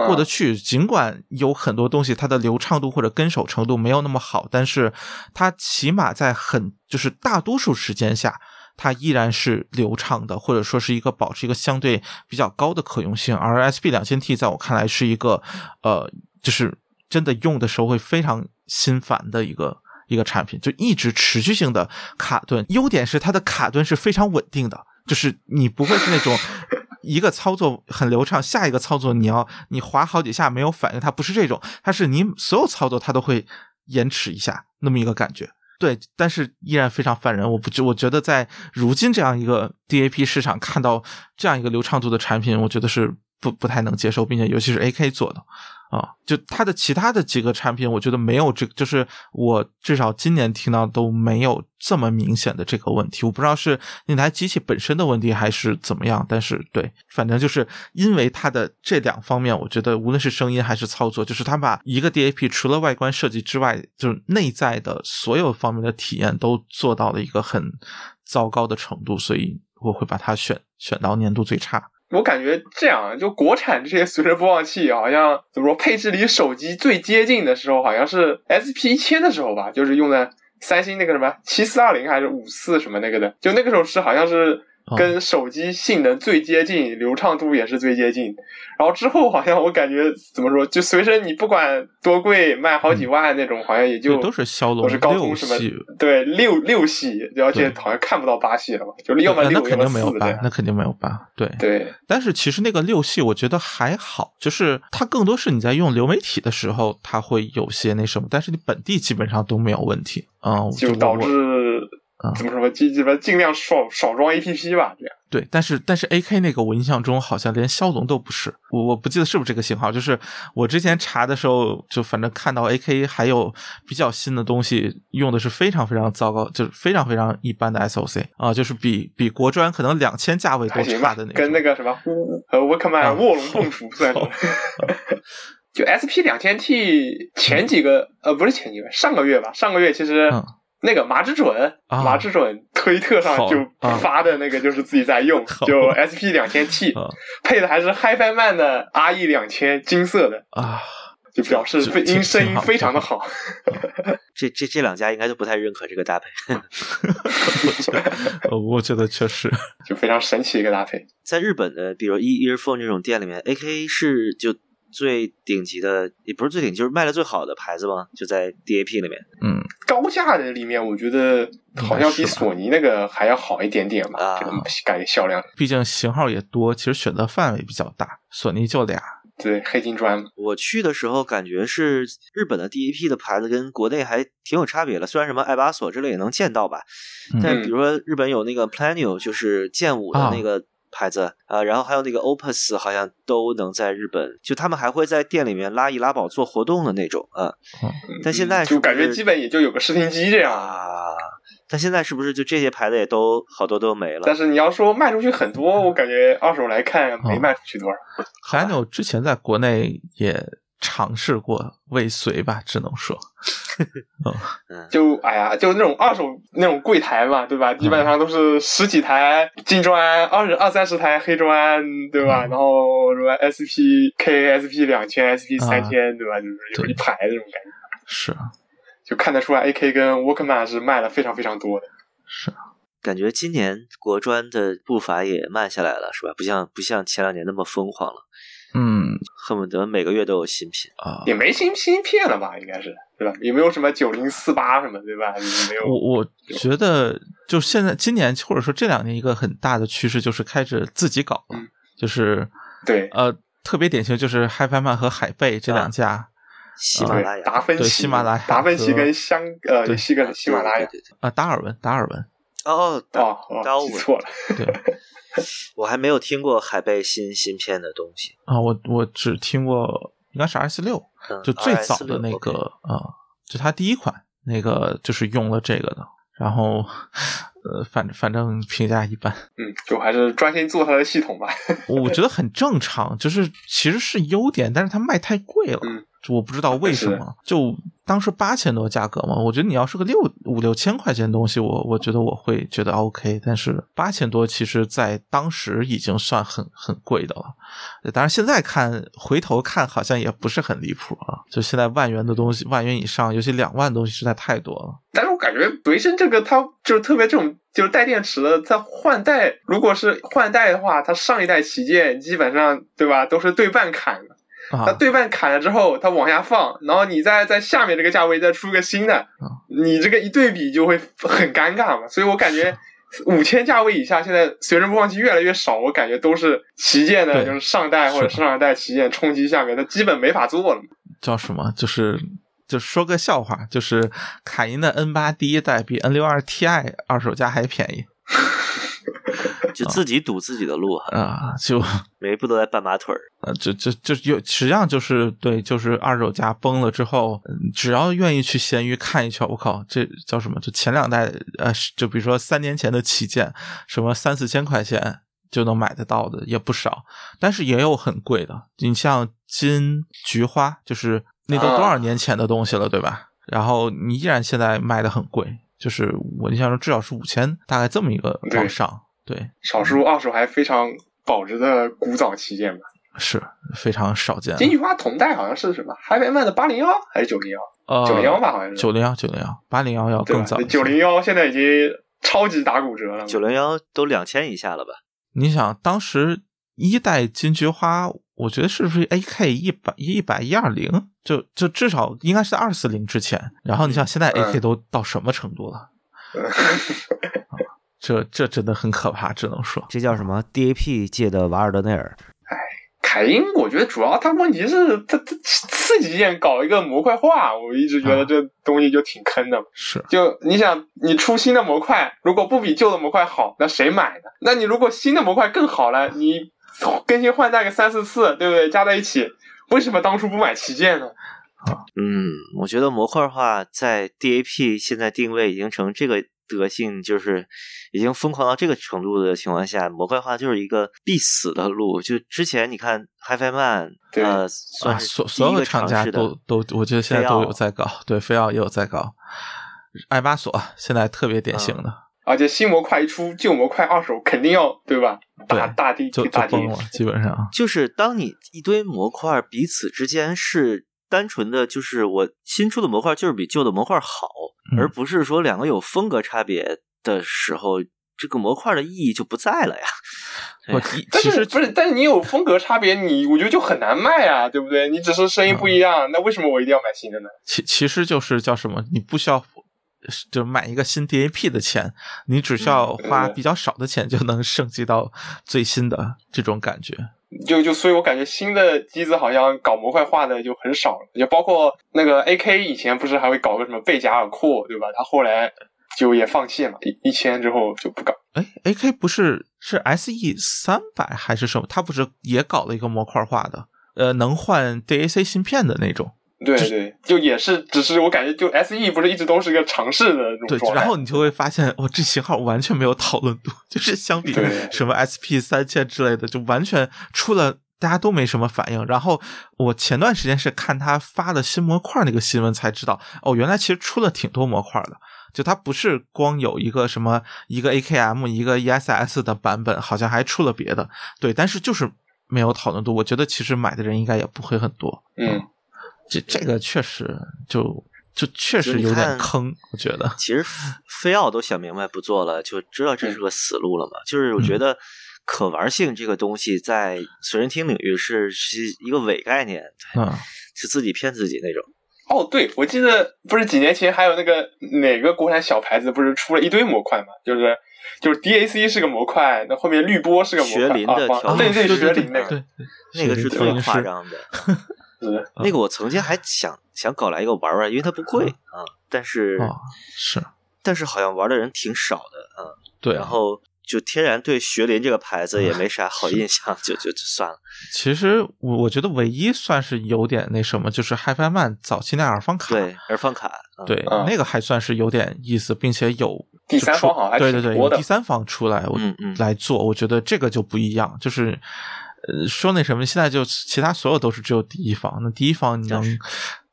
过得去，尽管有很多东西它的流畅度或者跟手程度没有那么好，但是它起码在很就是大多数时间下，它依然是流畅的，或者说是一个保持一个相对比较高的可用性。而 SB 两千 T 在我看来是一个呃，就是真的用的时候会非常心烦的一个。一个产品就一直持续性的卡顿，优点是它的卡顿是非常稳定的，就是你不会是那种一个操作很流畅，下一个操作你要你滑好几下没有反应，它不是这种，它是你所有操作它都会延迟一下那么一个感觉。对，但是依然非常烦人。我不觉，我觉得在如今这样一个 DAP 市场看到这样一个流畅度的产品，我觉得是不不太能接受，并且尤其是 AK 做的。啊，就它的其他的几个产品，我觉得没有这，就是我至少今年听到都没有这么明显的这个问题。我不知道是那台机器本身的问题还是怎么样，但是对，反正就是因为它的这两方面，我觉得无论是声音还是操作，就是它把一个 DAP 除了外观设计之外，就是内在的所有方面的体验都做到了一个很糟糕的程度，所以我会把它选选到年度最差。我感觉这样，就国产这些随身播放器，好像怎么说，配置离手机最接近的时候，好像是 SP 一千的时候吧，就是用的三星那个什么七四二零还是五四什么那个的，就那个时候是好像是。跟手机性能最接近，流畅度也是最接近。然后之后好像我感觉怎么说，就随身你不管多贵，卖好几万那种，好像也就都是骁龙六系，对六六系，而且好像看不到八系了嘛，就要么六，那肯定没有八，那肯定没有八，对对。但是其实那个六系我觉得还好，就是它更多是你在用流媒体的时候，它会有些那什么，但是你本地基本上都没有问题啊，就导致。怎么说？尽尽尽量少少装 A P P 吧，这样。对，但是但是 A K 那个我印象中好像连骁龙都不是，我我不记得是不是这个型号。就是我之前查的时候，就反正看到 A K 还有比较新的东西，用的是非常非常糟糕，就是非常非常一般的 S O C 啊，就是比比国专可能两千价位都差的那跟那个什么和沃克曼卧龙凤雏 算是。就 S P 两千 T 前几个呃不是前几个上个月吧，上个月其实。那个麻之准，麻之准推特上就发的那个就是自己在用，就 SP 两千 T，配的还是 HiFi Man 的 RE 两千金色的啊，就表示音声音非常的好。这这这两家应该都不太认可这个搭配。我觉得确实就非常神奇一个搭配。在日本的，比如 E Earphone 这种店里面，AK 是就。最顶级的也不是最顶，就是卖的最好的牌子吗？就在 DAP 里面。嗯，高价的里面，我觉得好像比索尼那个还要好一点点吧。这个感觉销量，毕竟型号也多，其实选择范围比较大。索尼就俩。对，黑金砖。我去的时候感觉是日本的 DAP 的牌子跟国内还挺有差别的。虽然什么爱巴索之类也能见到吧，但比如说日本有那个 Planio，就是剑舞的那个。牌子啊，然后还有那个 Opus，好像都能在日本，就他们还会在店里面拉一拉宝做活动的那种啊。但现在就感觉基本也就有个试听机这样啊。但现在是不是就这些牌子也都好多都没了？但是你要说卖出去很多，我感觉二手来看没卖出去多少。还有之前在国内也。尝试过未遂吧，只能说，就哎呀，就那种二手那种柜台嘛，对吧？基本上都是十几台金砖，二十二三十台黑砖，对吧？然后什么 SPK、SP 两千、SP 三千，对吧？就是有一排那种感觉。是啊，就看得出来，AK 跟 Walkman 是卖了非常非常多的。是啊，感觉今年国专的步伐也慢下来了，是吧？不像不像前两年那么疯狂了。嗯，恨不得每个月都有新品啊，也没新新片了吧？应该是对吧？也没有什么九零四八什么，对吧？没有。我我觉得，就现在今年或者说这两年一个很大的趋势就是开始自己搞了，就是对呃，特别典型就是 HiFi Man 和海贝这两家，喜马拉雅、达芬奇、喜马拉雅、达芬奇跟香呃，西个喜马拉雅啊，达尔文、达尔文。哦哦，刀错了，对，我还没有听过海贝新芯片的东西。啊，我我只听过应该是 R 四六，就最早的那个啊，就它第一款那个就是用了这个的，然后呃，反正反正评价一般，嗯，就还是专心做它的系统吧，我觉得很正常，就是其实是优点，但是它卖太贵了。我不知道为什么，就当时八千多价格嘛，我觉得你要是个六五六千块钱东西，我我觉得我会觉得 OK，但是八千多其实在当时已经算很很贵的了。当然现在看回头看好像也不是很离谱啊，就现在万元的东西，万元以上，尤其两万东西实在太多了。但是我感觉维生这个它就是特别这种就是带电池的，它换代如果是换代的话，它上一代旗舰基本上对吧都是对半砍的。它对半砍了之后，它往下放，然后你再在下面这个价位再出个新的，你这个一对比就会很尴尬嘛。所以我感觉五千价位以下，现在随着播放器越来越少，我感觉都是旗舰的，就是上代或者上二代旗舰冲击下面，它基本没法做了。叫什么？就是就说个笑话，就是卡银的 N 八第一代比 N 六二 Ti 二手价还便宜。就自己堵自己的路啊！就每一步都在绊马腿儿啊！就就就有，实际上就是对，就是二手价崩了之后，只要愿意去闲鱼看一圈，我靠，这叫什么？就前两代呃，就比如说三年前的旗舰，什么三四千块钱就能买得到的也不少，但是也有很贵的。你像金菊花，就是那都多少年前的东西了，对吧？然后你依然现在卖的很贵，就是我印象中至少是五千，大概这么一个往上。对，少数二手还非常保值的古早旗舰吧，是非常少见。金菊花同代好像是什么海飞曼的八零幺还是九零幺？呃，九零幺吧，好像是九零幺九零幺，八零幺要更早。九零幺现在已经超级打骨折了，九零幺都两千以下了吧？你想当时一代金菊花，我觉得是不是 A K 一百一百一二零？就就至少应该是在二四零之前。然后你想现在 A K 都到什么程度了？这这真的很可怕，只能说这叫什么 DAP 界的瓦尔德内尔。哎，凯因，我觉得主要它问题是它它次级件搞一个模块化，我一直觉得这东西就挺坑的。是，就你想，你出新的模块，如果不比旧的模块好，那谁买呢？那你如果新的模块更好了，你更新换代个三四次，对不对？加在一起，为什么当初不买旗舰呢？啊，嗯，我觉得模块化在 DAP 现在定位已经成这个。德性就是已经疯狂到这个程度的情况下，模块化就是一个必死的路。就之前你看 HiFiMan，呃，算所所有厂家都都，我觉得现在都有在搞，对，飞奥也有在搞，爱巴索现在特别典型的。而且新模块一出，旧模块二手肯定要对吧？大大地就大崩了，基本上就是当你一堆模块彼此之间是。单纯的就是我新出的模块就是比旧的模块好，而不是说两个有风格差别的时候，这个模块的意义就不在了呀。我 但是不是？但是你有风格差别，你我觉得就很难卖啊，对不对？你只是声音不一样，那为什么我一定要买新的呢？其其实就是叫什么？你不需要就买一个新 DAP 的钱，你只需要花比较少的钱就能升级到最新的这种感觉。就就所以，我感觉新的机子好像搞模块化的就很少了，就包括那个 A K 以前不是还会搞个什么贝加尔库，对吧？他后来就也放弃了，一一千之后就不搞。哎，A K 不是是 S E 三百还是什么？他不是也搞了一个模块化的，呃，能换 D A C 芯片的那种。对对，就也是，只是我感觉，就 S E 不是一直都是一个尝试的对，然后你就会发现，哦，这型号完全没有讨论度，就是相比什么 S P 三千之类的，就完全出了大家都没什么反应。然后我前段时间是看他发的新模块那个新闻才知道，哦，原来其实出了挺多模块的，就它不是光有一个什么一个 A K M 一个 E S S 的版本，好像还出了别的。对，但是就是没有讨论度，我觉得其实买的人应该也不会很多。嗯。这这个确实就就确实有点坑，我觉得。其实非奥都想明白不做了，就知道这是个死路了嘛。就是我觉得可玩性这个东西在随身听领域是是一个伪概念，嗯，是自己骗自己那种。哦，对，我记得不是几年前还有那个哪个国产小牌子不是出了一堆模块嘛？就是就是 DAC 是个模块，那后面滤波是个模块，学林的调对对学林那个，那个是最夸张的。那个我曾经还想想搞来一个玩玩，因为它不贵啊。但是是。但是好像玩的人挺少的，嗯，对，然后就天然对学林这个牌子也没啥好印象，就就就算了。其实我我觉得唯一算是有点那什么，就是 HiFi Man 早期那耳放卡，对，耳放卡，对，那个还算是有点意思，并且有第三方好，对对对，有第三方出来，嗯嗯，来做，我觉得这个就不一样，就是呃说那什么，现在就其他所有都是只有第一方，那第一方你能。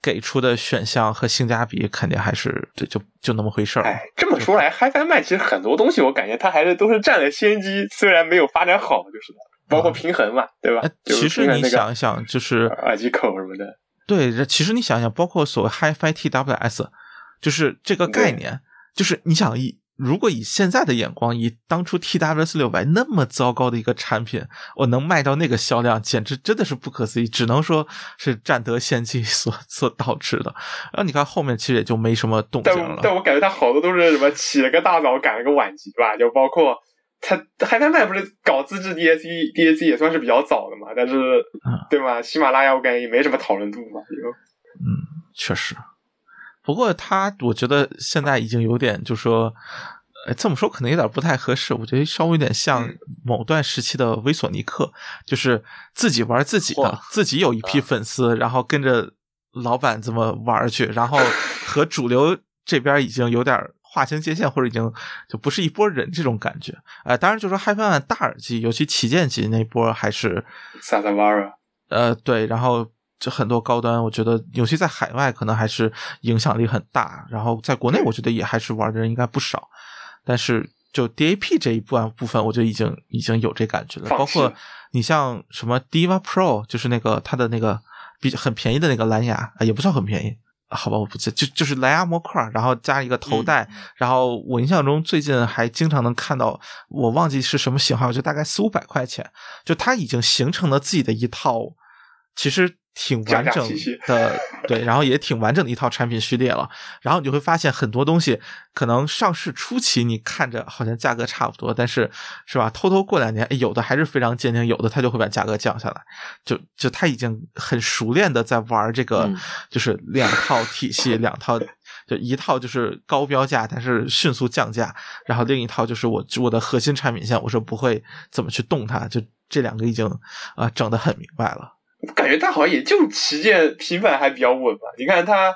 给出的选项和性价比肯定还是就就就那么回事儿。哎，这么说来，HiFi Man 其实很多东西我感觉它还是都是占了先机，虽然没有发展好，就是包括平衡嘛，对吧？其实你想一想，就是耳机口什么的。对，其实你想想，包括所谓 HiFi TWS，就是这个概念，就是你想一。如果以现在的眼光，以当初 TWS 六百那么糟糕的一个产品，我能卖到那个销量，简直真的是不可思议。只能说是占得先机所所导致的。然后你看后面其实也就没什么动静了。但我感觉他好多都是什么起了个大早，赶了个晚集，吧？就包括他海南麦不是搞自制 DSE，DSE 也算是比较早的嘛。但是，对吗？喜马拉雅我感觉也没什么讨论度嘛。嗯，确实。不过他，我觉得现在已经有点，就说，呃，这么说可能有点不太合适。我觉得稍微有点像某段时期的威索尼克，就是自己玩自己的，自己有一批粉丝，然后跟着老板这么玩去，然后 和主流这边已经有点划清界限，或者已经就不是一拨人这种感觉。呃，当然就说 HiFi 大耳机，尤其旗舰级那波还是萨萨瓦尔，呃，对，然后。就很多高端，我觉得尤其在海外可能还是影响力很大，然后在国内我觉得也还是玩的人应该不少，但是就 DAP 这一部分部分，我觉得已经已经有这感觉了。包括你像什么 Diva Pro，就是那个它的那个比很便宜的那个蓝牙，也不算很便宜，好吧，我不记就就是蓝牙模块，然后加一个头戴，然后我印象中最近还经常能看到，我忘记是什么型号，就大概四五百块钱，就它已经形成了自己的一套，其实。挺完整的，对，然后也挺完整的一套产品序列了。然后你就会发现很多东西，可能上市初期你看着好像价格差不多，但是是吧？偷偷过两年，有的还是非常坚定，有的他就会把价格降下来。就就他已经很熟练的在玩这个，就是两套体系，两套就一套就是高标价，但是迅速降价，然后另一套就是我我的核心产品线，我是不会怎么去动它。就这两个已经啊整的很明白了。我感觉它好像也就旗舰平板还比较稳吧。你看它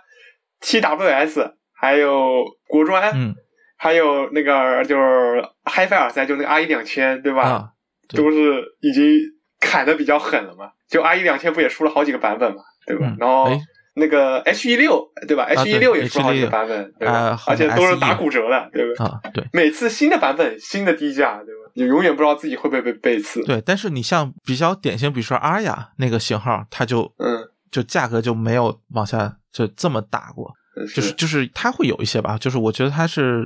TWS，还有国专，嗯，还有那个就是 HiFi 耳塞，就那个 RE 两千，对吧？都是已经砍的比较狠了嘛。就 RE 两千不也出了好几个版本嘛，对吧？然后那个 H 一六，对吧？H 一六也出好几个版本，对吧？而且都是打骨折的，对吧？啊，对。每次新的版本，新的低价，对吧？你永远不知道自己会不会被背刺。对，但是你像比较典型，比如说阿雅那个型号，它就嗯，就价格就没有往下就这么打过，就是就是它会有一些吧，就是我觉得它是，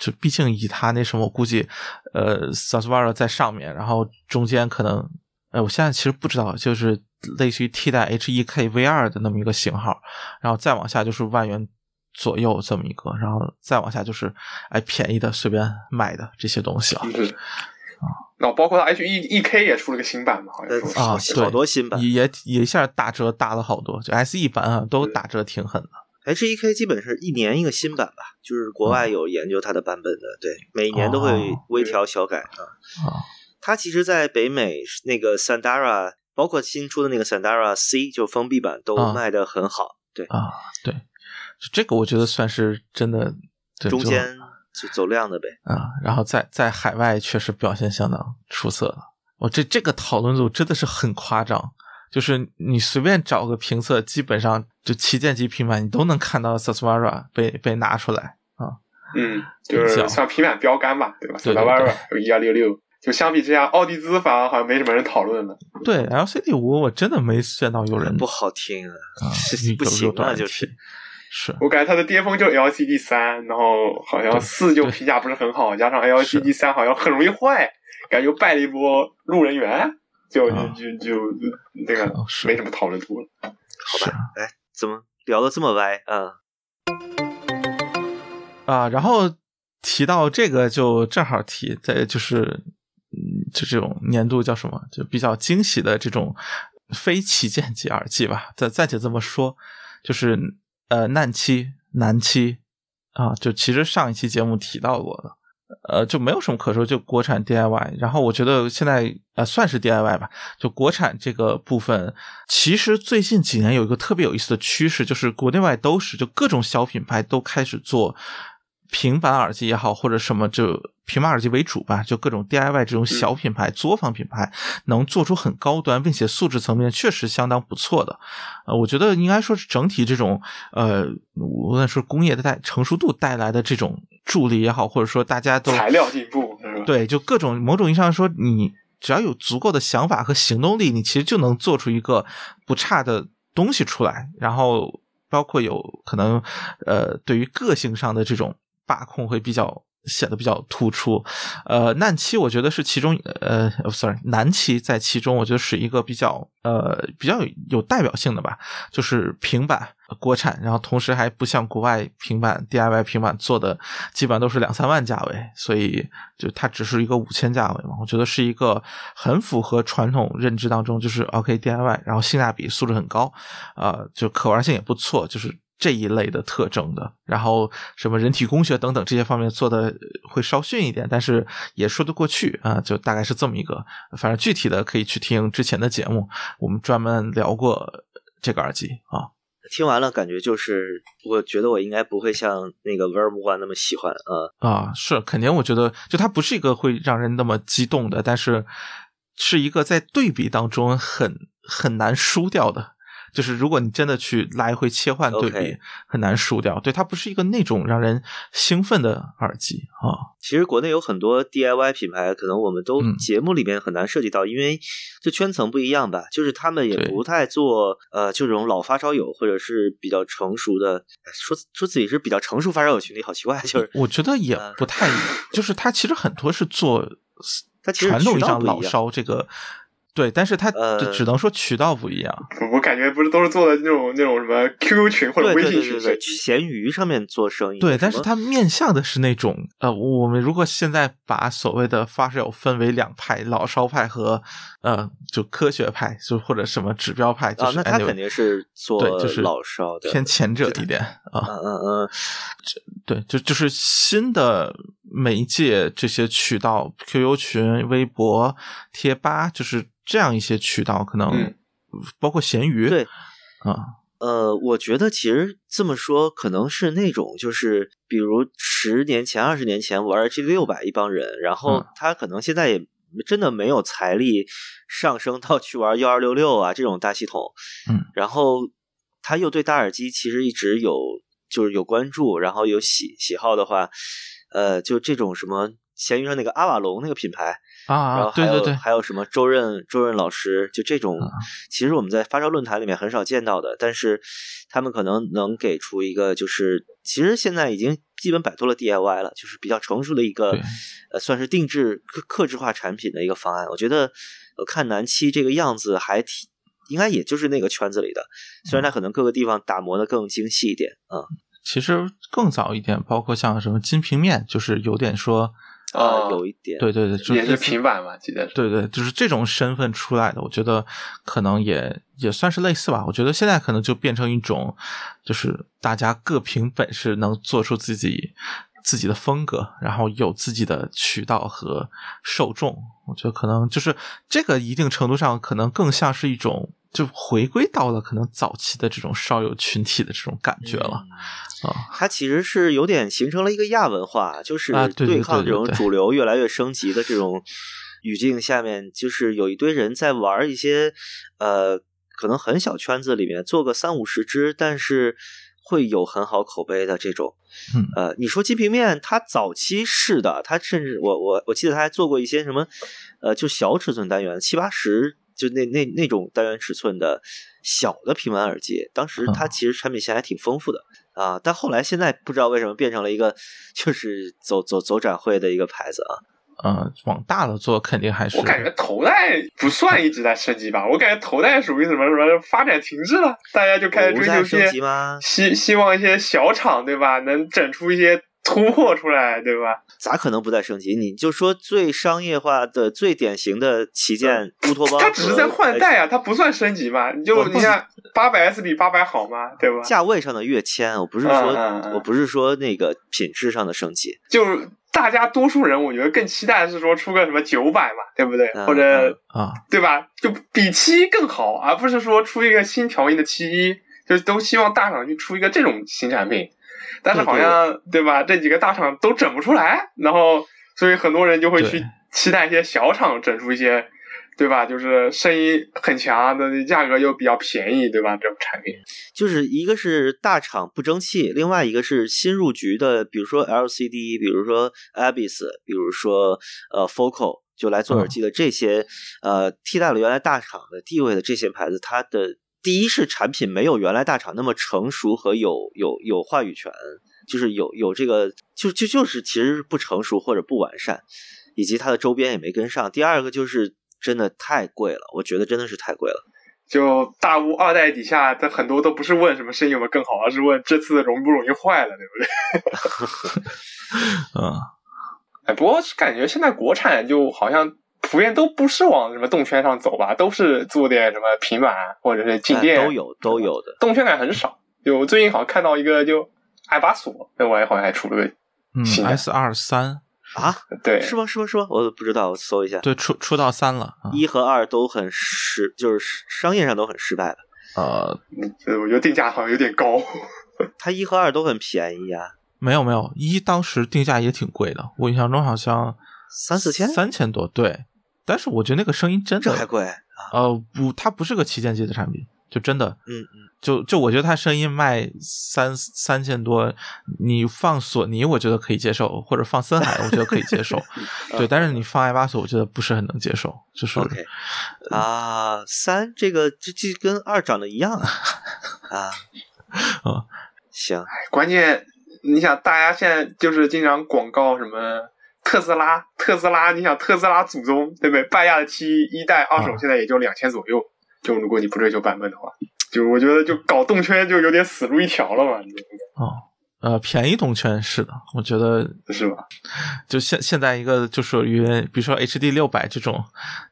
就毕竟以它那什么，我估计呃 s a s v a r a 在上面，然后中间可能，呃，我现在其实不知道，就是类似于替代 H E K V 二的那么一个型号，然后再往下就是万元。左右这么一个，然后再往下就是哎便宜的随便卖的这些东西了。啊，那包括它 H E E K 也出了个新版嘛，好像啊，好多新版也也一下打折打了好多，就 S E 版啊都打折挺狠的。H E K 基本是一年一个新版吧，就是国外有研究它的版本的，对，每年都会微调小改啊。啊，它其实，在北美那个 Sandara，包括新出的那个 Sandara C 就封闭版都卖的很好，对啊，对。这个我觉得算是真的，中间就走量的呗啊，然后在在海外确实表现相当出色的。我这这个讨论组真的是很夸张，就是你随便找个评测，基本上就旗舰级平板你都能看到 Sasvara 被被拿出来啊。嗯，就是算平板标杆吧，对吧？Sasvara 有一二六六，就相比之下，奥迪兹反而好像没什么人讨论了。对，LCD 五我真的没见到有人不好听啊，不行啊，就是。是我感觉它的巅峰就是 LCD 三，然后好像四就评价不是很好，加上 LCD 三好像很容易坏，感觉败了一波路人缘，就就就就那个没什么讨论度了。好吧，哎，怎么聊的这么歪啊？啊，然后提到这个就正好提，在就是嗯，就这种年度叫什么，就比较惊喜的这种非旗舰级耳机吧，暂暂且这么说，就是。呃，难期难期，啊，就其实上一期节目提到过的，呃，就没有什么可说，就国产 DIY。然后我觉得现在呃算是 DIY 吧，就国产这个部分，其实最近几年有一个特别有意思的趋势，就是国内外都是，就各种小品牌都开始做平板耳机也好，或者什么就平板耳机为主吧，就各种 DIY 这种小品牌、作坊品牌，能做出很高端，并且素质层面确实相当不错的。呃，我觉得应该说是整体这种呃，无论是工业的带成熟度带来的这种助力也好，或者说大家都材料进步，对，就各种某种意义上说，你只要有足够的想法和行动力，你其实就能做出一个不差的东西出来。然后包括有可能呃，对于个性上的这种把控会比较。显得比较突出，呃，难期我觉得是其中，呃，sorry，难期在其中，我觉得是一个比较，呃，比较有代表性的吧，就是平板国产，然后同时还不像国外平板 DIY 平板做的基本上都是两三万价位，所以就它只是一个五千价位嘛，我觉得是一个很符合传统认知当中，就是 OK DIY，然后性价比素质很高，呃，就可玩性也不错，就是。这一类的特征的，然后什么人体工学等等这些方面做的会稍逊一点，但是也说得过去啊，就大概是这么一个。反正具体的可以去听之前的节目，我们专门聊过这个耳机啊。听完了感觉就是，我觉得我应该不会像那个 Verb One 那么喜欢啊啊，是肯定，我觉得就它不是一个会让人那么激动的，但是是一个在对比当中很很难输掉的。就是如果你真的去来回切换对比，很难输掉。对它不是一个那种让人兴奋的耳机啊。其实国内有很多 DIY 品牌，可能我们都节目里面很难涉及到，因为这圈层不一样吧。就是他们也不太做呃，就这种老发烧友或者是比较成熟的，说说自己是比较成熟发烧友群体，好奇怪。就是我觉得也不太，就是他其实很多是做他传统上老烧这个。对，但是它只能说渠道不一样。我感觉不是都是做的那种那种什么 QQ 群或者微信群，闲鱼上面做生意。对，但是它面向的是那种呃，我们如果现在把所谓的发烧友分为两派，老烧派和呃，就科学派，就或者什么指标派，就是那他肯定是做对，就是老烧的偏前者一点啊。嗯嗯嗯，对，就就是新的媒介这些渠道，QQ 群、微博、贴吧，就是。这样一些渠道可能包括闲鱼，对。啊，呃，我觉得其实这么说可能是那种，就是比如十年前、二十年前玩 G 六百一帮人，然后他可能现在也真的没有财力上升到去玩幺二六六啊这种大系统，嗯，然后他又对大耳机其实一直有就是有关注，然后有喜喜好的话，呃，就这种什么闲鱼上那个阿瓦隆那个品牌。啊，然后还有还有什么周任周任老师，就这种，其实我们在发烧论坛里面很少见到的，但是他们可能能给出一个，就是其实现在已经基本摆脱了 DIY 了，就是比较成熟的一个，呃，算是定制客客制化产品的一个方案。我觉得我看南七这个样子还挺，应该也就是那个圈子里的，虽然它可能各个地方打磨的更精细一点啊。其实更早一点，包括像什么金平面，就是有点说。啊，有一点，对对对，也是平板嘛，记得。对对，就是这种身份出来的，我觉得可能也也算是类似吧。我觉得现在可能就变成一种，就是大家各凭本事能做出自己自己的风格，然后有自己的渠道和受众。我觉得可能就是这个一定程度上可能更像是一种。就回归到了可能早期的这种少有群体的这种感觉了啊，它其实是有点形成了一个亚文化，就是对抗这种主流越来越升级的这种语境下面，就是有一堆人在玩一些呃，可能很小圈子里面做个三五十只，但是会有很好口碑的这种。呃，你说金平面，它早期是的，它甚至我我我记得他还做过一些什么呃，就小尺寸单元七八十。就那那那种单元尺寸的小的平板耳机，当时它其实产品线还挺丰富的啊，但后来现在不知道为什么变成了一个就是走走走展会的一个牌子啊。嗯，往大了做肯定还是。我感觉头戴不算一直在升级吧，我感觉头戴属于什么什么发展停滞了，大家就开始追求些希希望一些小厂对吧，能整出一些。突破出来，对吧？咋可能不再升级？你就说最商业化的、最典型的旗舰乌托邦，它只是在换代啊，它不算升级嘛？你就你看八百 S 比八百好吗？对吧？价位上的跃迁，我不是说，我不是说那个品质上的升级，就。大家多数人，我觉得更期待的是说出个什么九百嘛，对不对？或者啊，对吧？就比七一更好，而不是说出一个新调音的七一，就都希望大厂去出一个这种新产品。但是好像对吧？这几个大厂都整不出来，然后所以很多人就会去期待一些小厂整出一些。对吧？就是声音很强的，价格又比较便宜，对吧？这种产品，就是一个是大厂不争气，另外一个是新入局的，比如说 LCD，比如说 Abyss，比如说呃 Focal，就来做耳机的这些，呃，替代了原来大厂的地位的这些牌子，它的第一是产品没有原来大厂那么成熟和有有有话语权，就是有有这个就就就是其实不成熟或者不完善，以及它的周边也没跟上。第二个就是。真的太贵了，我觉得真的是太贵了。就大屋二代底下，它很多都不是问什么声音有没有更好，而是问这次容不容易坏了，对不对？嗯，哎，不过感觉现在国产就好像普遍都不是往什么动圈上走吧，都是做点什么平板或者是静电都有都有的，动圈感很少。就最近好像看到一个就爱巴索，那玩意好像还出了个嗯 S 二三。啊，对，是吗？是吗？是吗？我不知道，我搜一下。对，出出到三了，一和二都很失，就是商业上都很失败的。呃，我觉得定价好像有点高。它一和二都很便宜啊。没有没有，一当时定价也挺贵的，我印象中好像三四千，三千多。对，但是我觉得那个声音真的这还贵。呃，不，它不是个旗舰机的产品，就真的，嗯嗯。就就我觉得它声音卖三三千多，你放索尼我觉得可以接受，或者放森海我觉得可以接受，对，但是你放爱巴索我觉得不是很能接受，就是 OK 啊，三这个这这跟二长得一样啊啊，啊行，关键你想大家现在就是经常广告什么特斯拉，特斯拉你想特斯拉祖宗对不对？拜亚的 T 一代二手现在也就两千左右，就如果你不追求版本的话。就我觉得，就搞动圈就有点死路一条了嘛。哦，呃，便宜动圈是的，我觉得是吧？就现现在一个就属于，比如说 HD 六百这种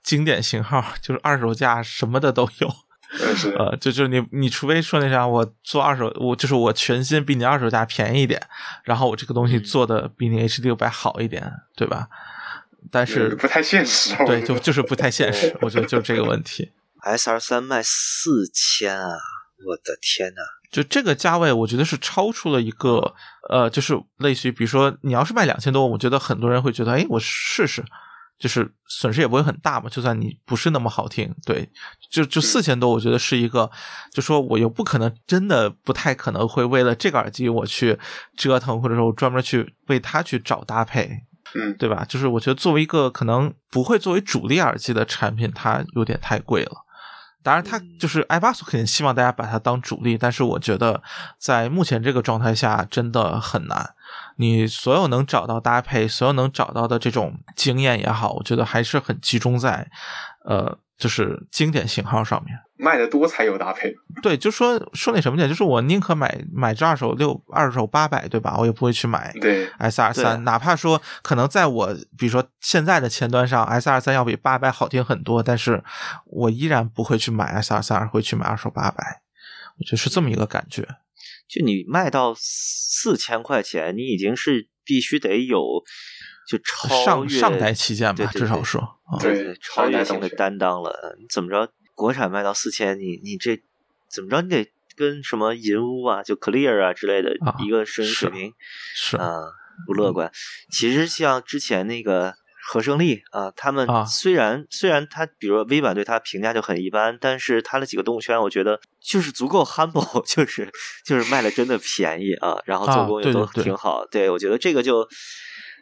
经典型号，就是二手价什么的都有。是呃，就就是你你除非说那啥，我做二手，我就是我全新比你二手价便宜一点，然后我这个东西做的比你 HD 六百好一点，对吧？但是不太现实。对，就 就是不太现实，我觉得就是这个问题。S R 三卖四千啊！我的天呐，就这个价位，我觉得是超出了一个呃，就是类似于，比如说你要是卖两千多，我觉得很多人会觉得，哎，我试试，就是损失也不会很大嘛。就算你不是那么好听，对，就就四千多，我觉得是一个，就说我又不可能真的不太可能会为了这个耳机我去折腾，或者说我专门去为它去找搭配，嗯，对吧？就是我觉得作为一个可能不会作为主力耳机的产品，它有点太贵了。当然，他就是艾巴索肯定希望大家把它当主力，但是我觉得在目前这个状态下真的很难。你所有能找到搭配，所有能找到的这种经验也好，我觉得还是很集中在，呃。就是经典型号上面卖的多才有搭配，对，就说说那什么点，就是我宁可买买这二手六二手八百，对吧？我也不会去买对 S 二三，哪怕说可能在我比如说现在的前端上，S 二三要比八百好听很多，但是我依然不会去买 S 二三，而会去买二手八百。我觉得是这么一个感觉。就你卖到四千块钱，你已经是必须得有。就超上上代旗舰吧，至少说，对超越性的担当了。你怎么着，国产卖到四千，你你这怎么着，你得跟什么银屋啊，就 Clear 啊之类的一个声音水平是啊，不乐观。其实像之前那个和胜利啊，他们虽然虽然他，比如说 V 版对他评价就很一般，但是他的几个动物圈，我觉得就是足够 humble，就是就是卖的真的便宜啊，然后做工也都挺好。对我觉得这个就。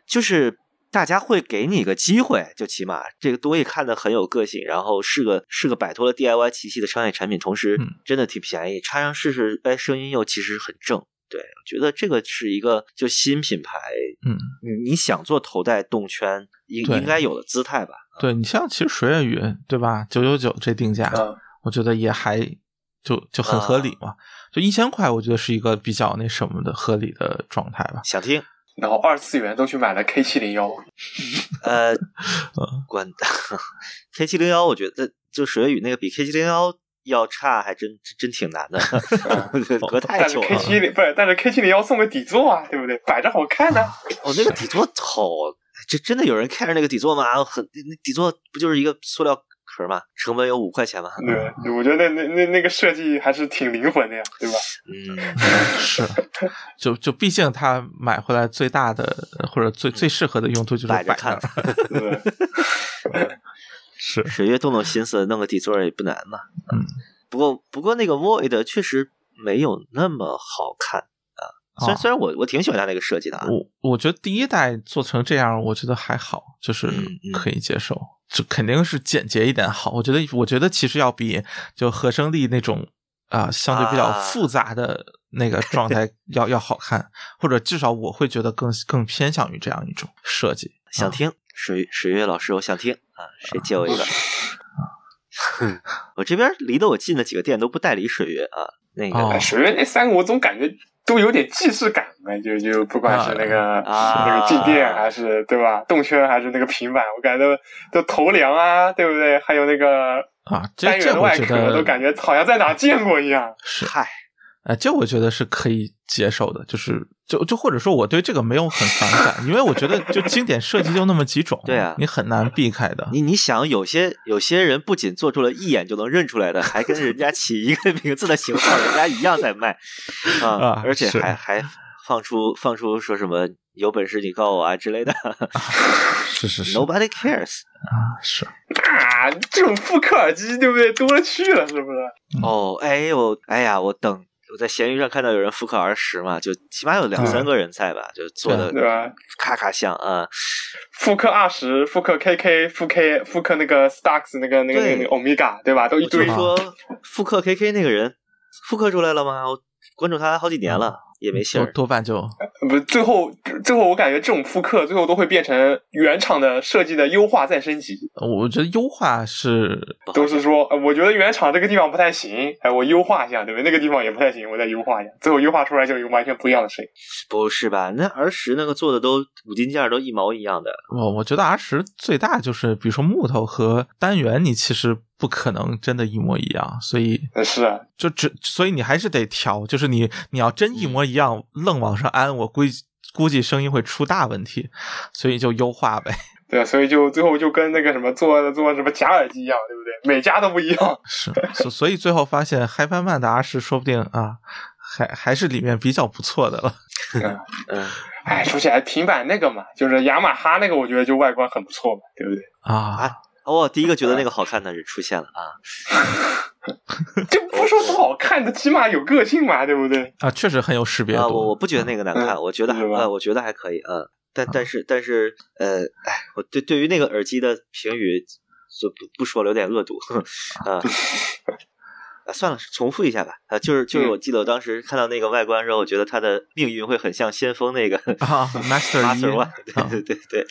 就是大家会给你一个机会，就起码这个东西看的很有个性，然后是个是个摆脱了 DIY 体系的商业产品，同时真的挺便宜，插上试试，哎，声音又其实很正。对，我觉得这个是一个就新品牌，嗯，你想做头戴动圈应应该有的姿态吧？对你像其实水月云对吧？九九九这定价，我觉得也还就就很合理嘛，就一千块，我觉得是一个比较那什么的合理的状态吧。想听。然后二次元都去买了 K 七零幺。呃，关 K 七零幺，我觉得就水月雨那个比 K 七零幺要差，还真真挺难的，隔太久了。但是 K 七零不是，但是 K 七零幺送个底座啊，对不对？摆着好看呢。哦，那个底座好，这真的有人看着那个底座吗？很，那底座不就是一个塑料？壳嘛，成本有五块钱嘛。对，我觉得那那那那个设计还是挺灵魂的呀，对吧？嗯，是，就就毕竟他买回来最大的或者最最适合的用途就是摆着看。是，水月动动心思弄个底座也不难嘛。嗯，不过不过那个 Void 确实没有那么好看啊。虽然虽然我我挺喜欢它那个设计的啊。我我觉得第一代做成这样，我觉得还好，就是可以接受。就肯定是简洁一点好，我觉得，我觉得其实要比就和声力那种啊相对比较复杂的那个状态 要要好看，或者至少我会觉得更更偏向于这样一种设计。想听水水月老师，我想听啊，谁借我一个？我这边离得我近的几个店都不代理水月啊，那个水月那三个我总感觉。都有点既视感嘛，就就不管是那个那个静电还是对吧，动圈还是那个平板，我感觉都都头梁啊，对不对？还有那个啊单元外壳，都感觉好像在哪见过一样。是嗨。哎，这我觉得是可以接受的，就是就就或者说我对这个没有很反感，因为我觉得就经典设计就那么几种，对啊，你很难避开的。你你想，有些有些人不仅做出了一眼就能认出来的，还跟人家起一个名字的型号，人家一样在卖 啊，而且还还放出放出说什么有本事你告我啊之类的，是是 是，Nobody cares 啊，是啊，这种复刻耳机对不对？多了去了，是不是？哦，哎呦，哎呀，我等。我在闲鱼上看到有人复刻儿时嘛，就起码有两三个人在吧，就做的对吧咔咔像啊。复刻二十，复刻 KK，复 K，复刻那个 Starks 那个那个那个 Omega，对吧？都一堆。说复刻 KK 那个人复刻出来了吗？我关注他好几年了。也没信儿，多半就不最后最后我感觉这种复刻最后都会变成原厂的设计的优化再升级。我觉得优化是都是说，我觉得原厂这个地方不太行，哎，我优化一下，对不对？那个地方也不太行，我再优化一下，最后优化出来就有完全不一样的声音。不是吧？那 R 十那个做的都五金件都一毛一样的。我我觉得 R 十最大就是，比如说木头和单元，你其实。不可能真的一模一样，所以是啊，就只所以你还是得调，就是你你要真一模一样愣往上安，我估计估计声音会出大问题，所以就优化呗。对，所以就最后就跟那个什么做做什么假耳机一样，对不对？每家都不一样。是，所所以最后发现 HiFiMan 的 R 十说不定啊，还还是里面比较不错的了。嗯，哎，说起来平板那个嘛，就是雅马哈那个，我觉得就外观很不错嘛，对不对？啊。哦，第一个觉得那个 好看的人出现了啊！这不说不好看的，起码有个性嘛，对不对？啊，确实很有识别度。我我不觉得那个难看，我觉得还呃，我觉得还可以啊。但但是但是呃，哎，我对对于那个耳机的评语就不不说了，有点恶毒啊。啊，算了，重复一下吧。啊，就是就是，我记得我当时看到那个外观的时候，我觉得它的命运会很像先锋那个啊，Master One，对对对对。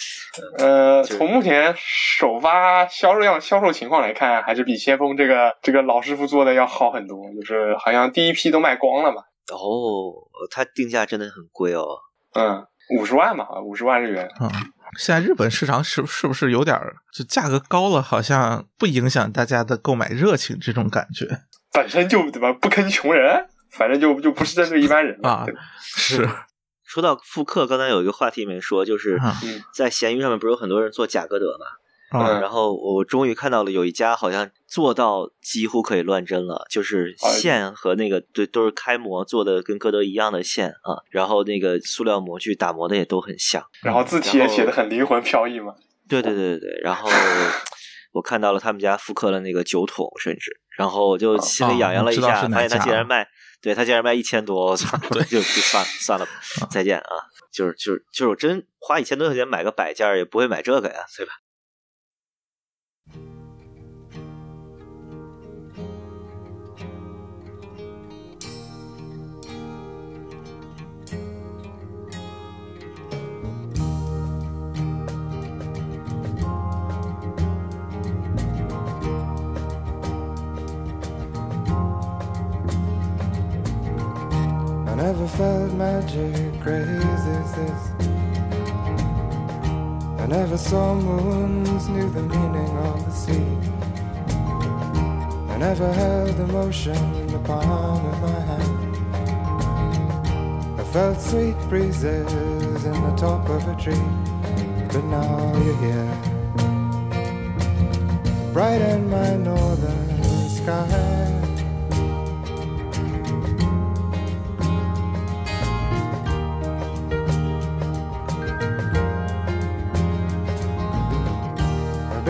呃，从目前首发销售量销售情况来看，还是比先锋这个这个老师傅做的要好很多。就是好像第一批都卖光了嘛。哦，它定价真的很贵哦。嗯，五十万嘛，五十万日元。嗯，现在日本市场是是不是有点就价格高了，好像不影响大家的购买热情这种感觉？本身就怎么不坑穷人，反正就就不是针对一般人啊。是说到复刻，刚才有一个话题没说，就是在闲鱼上面不是有很多人做贾格德然后我终于看到了有一家好像做到几乎可以乱真了，就是线和那个对都是开模做的跟歌德一样的线啊，然后那个塑料模具打磨的也都很像，然后字体也写的很灵魂飘逸嘛。对对对对对，然后我看到了他们家复刻了那个酒桶，甚至。然后我就心里痒痒了一下，发现他竟然卖，对他竟然卖一千多，我操！对就就算算了，再见啊！就是就是就是，我真花一千多块钱买个摆件也不会买这个呀，对吧？never felt magic crazy as this I never saw moons, knew the meaning of the sea. I never held emotion in the palm of my hand. I felt sweet breezes in the top of a tree, but now you're here. Brighten my northern sky.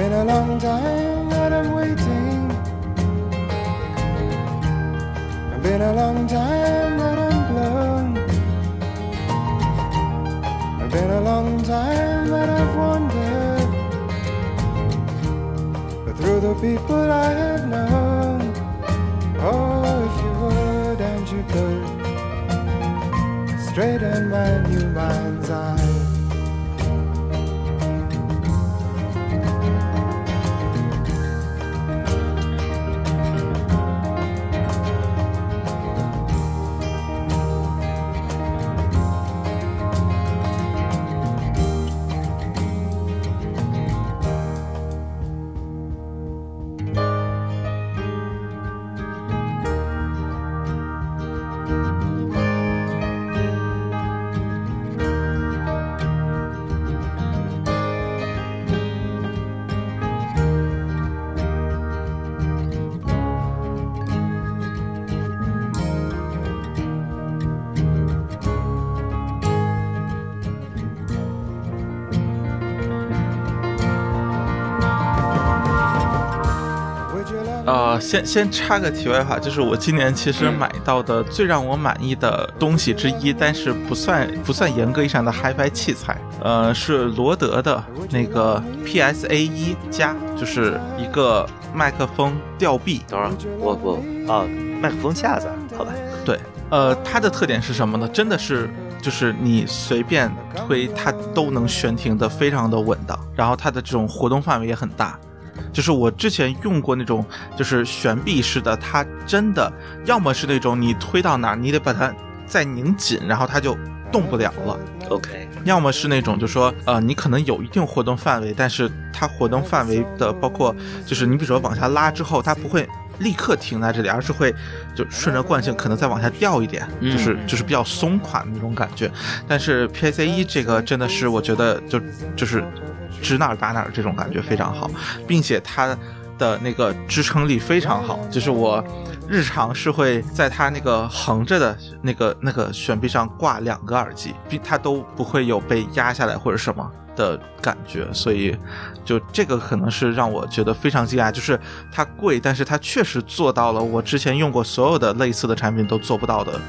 Been a long time that I'm waiting. It's been a long time that I'm blown. It's been a long time that I've wandered. But through the people I have known, oh, if you would and you could, straighten my new mind's eye. 先先插个题外话，就是我今年其实买到的最让我满意的东西之一，但是不算不算严格意义上的 HiFi 器材，呃，是罗德的那个 PSA 一加，就是一个麦克风吊臂。等会儿，我我啊，麦克风架子，好吧？对，呃，它的特点是什么呢？真的是就是你随便推它都能悬停的，非常的稳当，然后它的这种活动范围也很大。就是我之前用过那种，就是悬臂式的，它真的要么是那种你推到哪儿，你得把它再拧紧，然后它就动不了了。OK，要么是那种，就说呃，你可能有一定活动范围，但是它活动范围的包括，就是你比如说往下拉之后，它不会立刻停在这里，而是会就顺着惯性可能再往下掉一点，就是就是比较松垮的那种感觉。但是 PSA 一这个真的是我觉得就就是。指哪儿打哪儿，这种感觉非常好，并且它的那个支撑力非常好，就是我日常是会在它那个横着的那个那个悬臂上挂两个耳机，它都不会有被压下来或者什么的感觉，所以就这个可能是让我觉得非常惊讶，就是它贵，但是它确实做到了我之前用过所有的类似的产品都做不到的。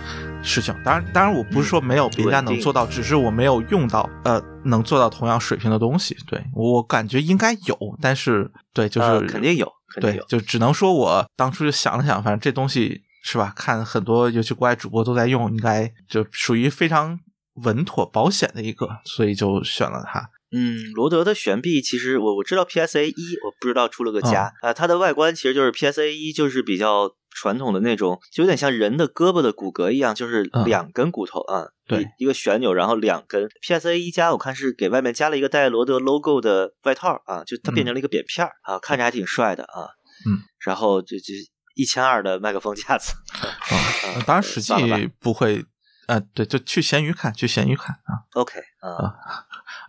事情，当然，当然，我不是说没有别家能做到，只是我没有用到，呃，能做到同样水平的东西。对我感觉应该有，但是，对，就是肯定有，对，就只能说我当初就想了想，反正这东西是吧？看很多尤其国外主播都在用，应该就属于非常稳妥保险的一个，所以就选了它。嗯，罗德的悬臂其实我我知道 PSA 一，我不知道出了个加啊，它的外观其实就是 PSA 一，就是比较。传统的那种，就有点像人的胳膊的骨骼一样，就是两根骨头啊，对，一个旋钮，然后两根。PSA 一加，我看是给外面加了一个戴罗德 logo 的外套啊，就它变成了一个扁片儿啊，看着还挺帅的啊。嗯，然后就就一千二的麦克风架子 啊，当然实际不会，呃，对，就去闲鱼看，去闲鱼看啊。OK 啊。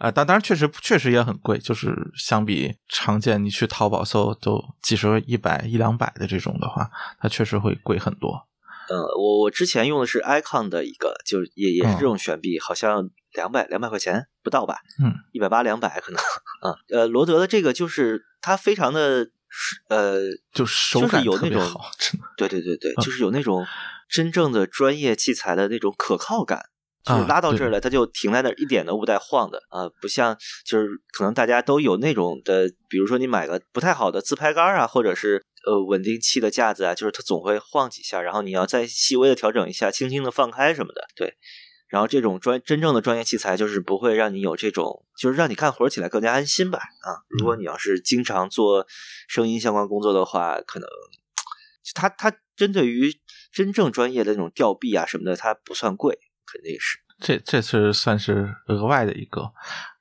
啊，但当然确实确实也很贵，就是相比常见你去淘宝搜都几十、一百、一两百的这种的话，它确实会贵很多。呃，我我之前用的是 icon 的一个，就也也是这种悬臂，好像两百两百块钱不到吧？嗯，一百八两百可能。啊，呃，罗德的这个就是它非常的，呃，就手感有那种好，对对对对，就是有那种真正的专业器材的那种可靠感。就是拉到这儿来，它就停在那儿，一点都不带晃的啊！不像就是可能大家都有那种的，比如说你买个不太好的自拍杆啊，或者是呃稳定器的架子啊，就是它总会晃几下，然后你要再细微的调整一下，轻轻的放开什么的。对，然后这种专真正的专业器材就是不会让你有这种，就是让你干活起来更加安心吧？啊，如果你要是经常做声音相关工作的话，可能它它针对于真正专业的那种吊臂啊什么的，它不算贵。肯定是，这这次算是额外的一个，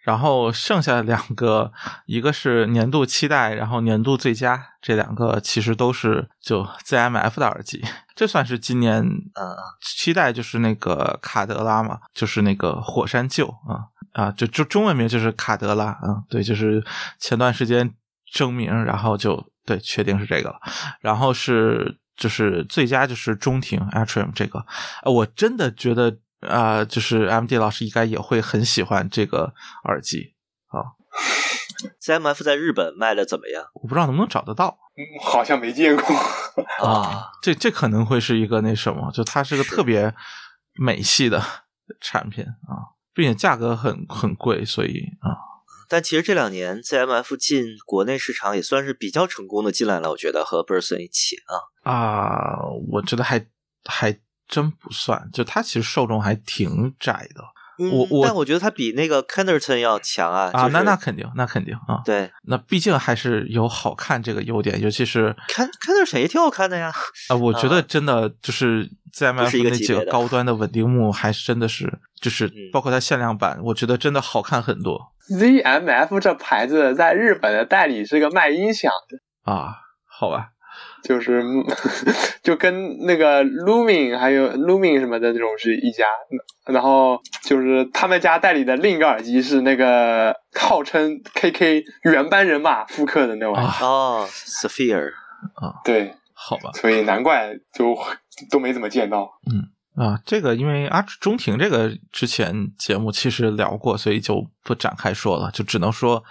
然后剩下两个，一个是年度期待，然后年度最佳，这两个其实都是就 ZMF 的耳机。这算是今年呃期待，就是那个卡德拉嘛，就是那个火山鹫啊啊，就就中文名就是卡德拉啊，对，就是前段时间征名，然后就对，确定是这个了。然后是就是最佳就是中庭 Atrium 这个，呃，我真的觉得。啊，就是 M D 老师应该也会很喜欢这个耳机啊。C M F 在日本卖的怎么样？我不知道能不能找得到，好像没见过 啊。这这可能会是一个那什么，就它是个特别美系的产品啊，并且价格很很贵，所以啊。但其实这两年 C M F 进国内市场也算是比较成功的进来了，我觉得和 Burson 一起啊啊，我觉得还还。真不算，就它其实受众还挺窄的。我我但我觉得它比那个 Kennerton 要强啊啊！那那肯定，那肯定啊。对，那毕竟还是有好看这个优点，尤其是 Ken Kennerton 也挺好看的呀。啊，我觉得真的就是在 M F 那几个高端的稳定木，还真的是就是包括它限量版，我觉得真的好看很多。Z M F 这牌子在日本的代理是个卖音响的啊，好吧。就是，就跟那个 Lumin 还有 Lumin 什么的这种是一家，然后就是他们家代理的另一个耳机是那个号称 KK 原班人马复刻的那玩意哦，Sphere。啊，对，好吧，所以难怪就都没怎么见到。嗯啊，这个因为阿中庭这个之前节目其实聊过，所以就不展开说了，就只能说，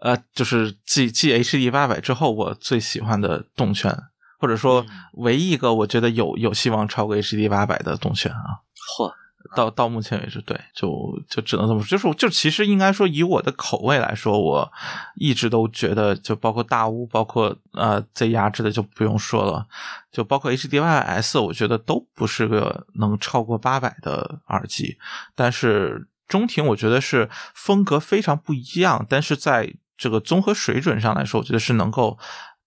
呃，就是继继 HD 八百之后，我最喜欢的动圈。或者说，唯一一个我觉得有有希望超过 HD 八百的动圈啊，嚯！到到目前为止，对，就就只能这么说。就是就其实应该说，以我的口味来说，我一直都觉得，就包括大屋，包括呃 Z 压制的就不用说了，就包括 HD 八百 S，我觉得都不是个能超过八百的耳机。但是中庭，我觉得是风格非常不一样，但是在这个综合水准上来说，我觉得是能够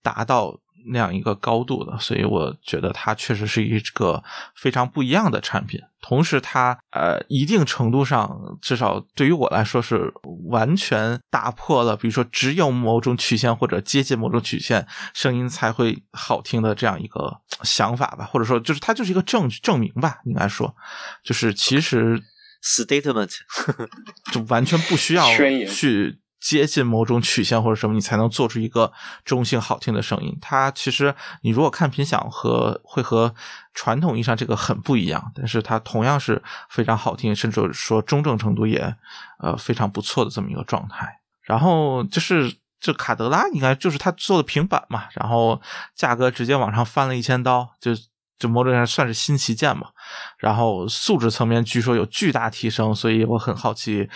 达到。那样一个高度的，所以我觉得它确实是一个非常不一样的产品。同时，它呃一定程度上，至少对于我来说是完全打破了，比如说只有某种曲线或者接近某种曲线，声音才会好听的这样一个想法吧，或者说就是它就是一个证据证明吧，应该说，就是其实 statement 就完全不需要去。接近某种曲线或者什么，你才能做出一个中性好听的声音。它其实你如果看频响和会和传统意义上这个很不一样，但是它同样是非常好听，甚至说中正程度也呃非常不错的这么一个状态。然后就是这卡德拉应该就是他做的平板嘛，然后价格直接往上翻了一千刀，就就某种上算是新旗舰嘛。然后素质层面据说有巨大提升，所以我很好奇。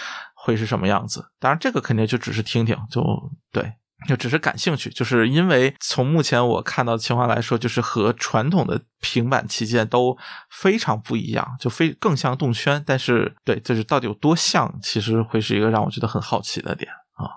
会是什么样子？当然，这个肯定就只是听听，就对，就只是感兴趣。就是因为从目前我看到的情况来说，就是和传统的平板旗舰都非常不一样，就非更像动圈。但是，对，就是到底有多像，其实会是一个让我觉得很好奇的点啊。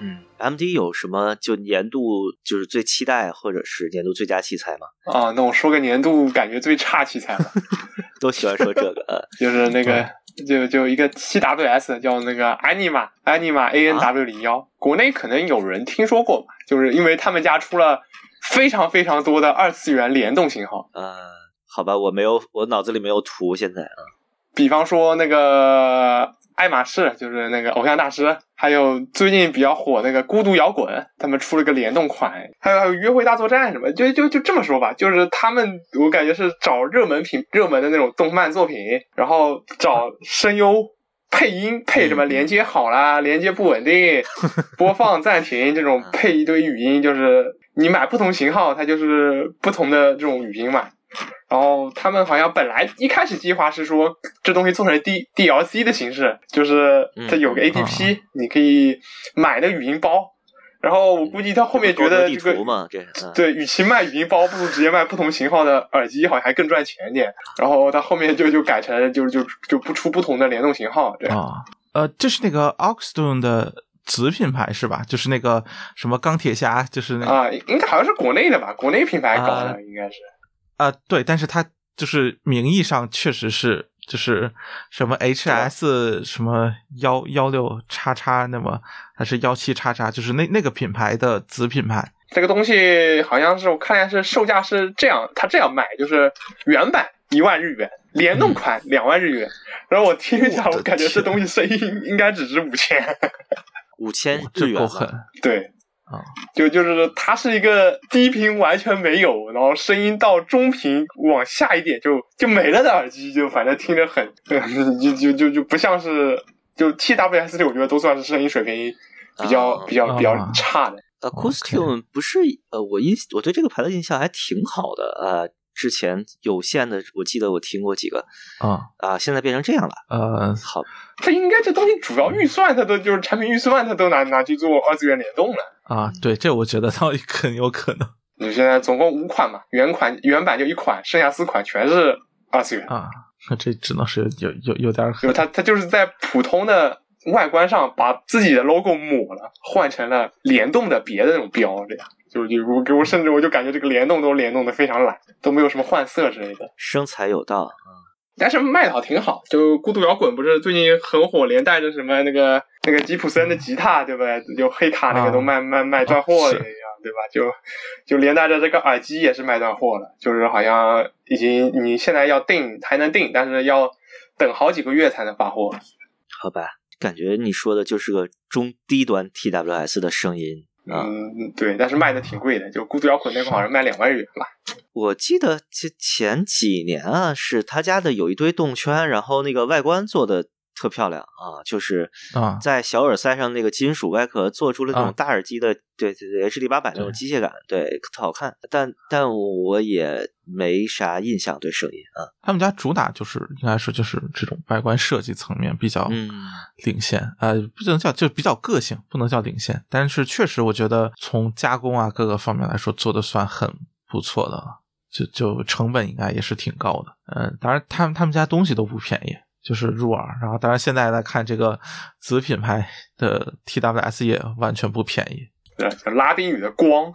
嗯，M D 有什么就年度就是最期待或者是年度最佳器材吗？啊，那我说个年度感觉最差器材吧。都喜欢说这个，就是那个。就就一个七 W S 叫那个 Anima Anima A N W 零幺，国内可能有人听说过吧？就是因为他们家出了非常非常多的二次元联动型号。嗯，好吧，我没有，我脑子里没有图。现在啊，比方说那个。爱马仕就是那个偶像大师，还有最近比较火那个孤独摇滚，他们出了个联动款，还有还有约会大作战什么，就就就这么说吧，就是他们我感觉是找热门品、热门的那种动漫作品，然后找声优配音配什么连接好啦，连接不稳定，播放暂停这种配一堆语音，就是你买不同型号，它就是不同的这种语音嘛。然后他们好像本来一开始计划是说这东西做成 D D L C 的形式，就是它有个 A P P，你可以买那语音包。然后我估计他后面觉得这个对，与其卖语音包，不如直接卖不同型号的耳机，好像还更赚钱一点。然后他后面就就改成就是就就不出不同的联动型号。对啊，呃，这是那个 Oxstone 的子品牌是吧？就是那个什么钢铁侠，就是那啊，应该好像是国内的吧？国内品牌搞的应该是。啊，对，但是它就是名义上确实是就是什么 HS 什么幺幺六叉叉，那么还是幺七叉叉，就是那那个品牌的子品牌。这个东西好像是我看下是售价是这样，它这样卖，就是原版一万日元，联动款两万日元。然后我听一下，我感觉这东西声音应该只值五千，五千日元这够狠。对。啊，就就是它是一个低频完全没有，然后声音到中频往下一点就就没了的耳机，就反正听着很，就就就就不像是就 TWS 六，我觉得都算是声音水平比较、啊。比较比较差的。呃 Costume 不是呃，我印我对这个牌子印象还挺好的呃，之前有限的，我记得我听过几个啊啊，现在变成这样了。呃，好，它应该这东西主要预算，它都就是产品预算，它都拿拿去做二次元联动了。啊，对，这我觉得倒很有可能你现在总共五款嘛，原款原版就一款，剩下四款全是二次元。啊，那这只能是有有有点狠就是它它就是在普通的外观上把自己的 logo 抹了，换成了联动的别的那种标，这样就就我给我甚至我就感觉这个联动都联动的非常懒，都没有什么换色之类的。生财有道。但是卖的好挺好，就孤独摇滚不是最近很火，连带着什么那个那个吉普森的吉他，对不对？就黑卡那个都卖、卖卖断货了一样，对吧？就就连带着这个耳机也是卖断货了，就是好像已经你现在要订还能订，但是要等好几个月才能发货。好吧，感觉你说的就是个中低端 TWS 的声音啊。嗯，对，但是卖的挺贵的，就孤独摇滚那个好像卖两万日元吧。我记得前前几年啊，是他家的有一堆动圈，然后那个外观做的特漂亮啊，就是啊。在小耳塞上那个金属外壳做出了那啊。种大耳机的，对对对，HD 八百那种机械感，对，特好看。但但我也没啥印象对声音啊，他们家主打就是应该是就是这种外观设计层面比较嗯。领先，呃，不能叫就比较个性，不能叫领先，但是确实我觉得从加工啊各个方面来说做的算很不错的了，就就成本应该也是挺高的，嗯、当然他们他们家东西都不便宜。就是入耳，然后当然现在来看这个子品牌的 TWS 也完全不便宜，对，拉丁语的光，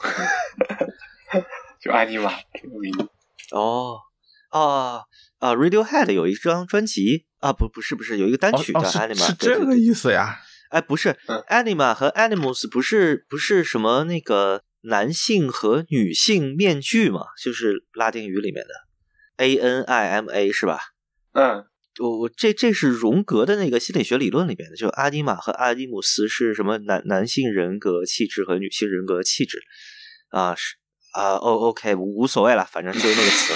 就安妮玛，挺有名的。哦啊啊，Radiohead 有一张专辑啊，不不是不是有一个单曲叫哦哦是这个意思呀？哎，不是、嗯 Anima 和 Animus 不是不是什么那个男性和女性面具嘛？就是拉丁语里面的 A N I M A 是吧？嗯，我我这这是荣格的那个心理学理论里边的，就阿尼玛和阿尼姆斯是什么男男性人格气质和女性人格气质啊是啊哦 OK 无无所谓了，反正就是那个词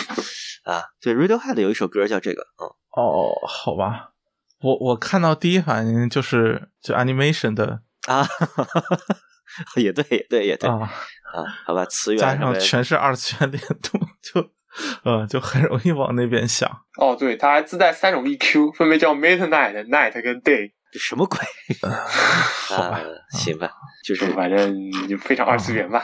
啊。对，Radiohead 有一首歌叫这个，嗯哦，好吧，我我看到第一反应就是就 animation 的啊，也对也对也对啊，啊，好吧，词源加上全是二次元联动，就呃就很容易往那边想。哦，对，它还自带三种 EQ，分别叫 Midnight、Night 跟 Day，这什么鬼 好吧啊？行吧，就是反正就非常二次元吧。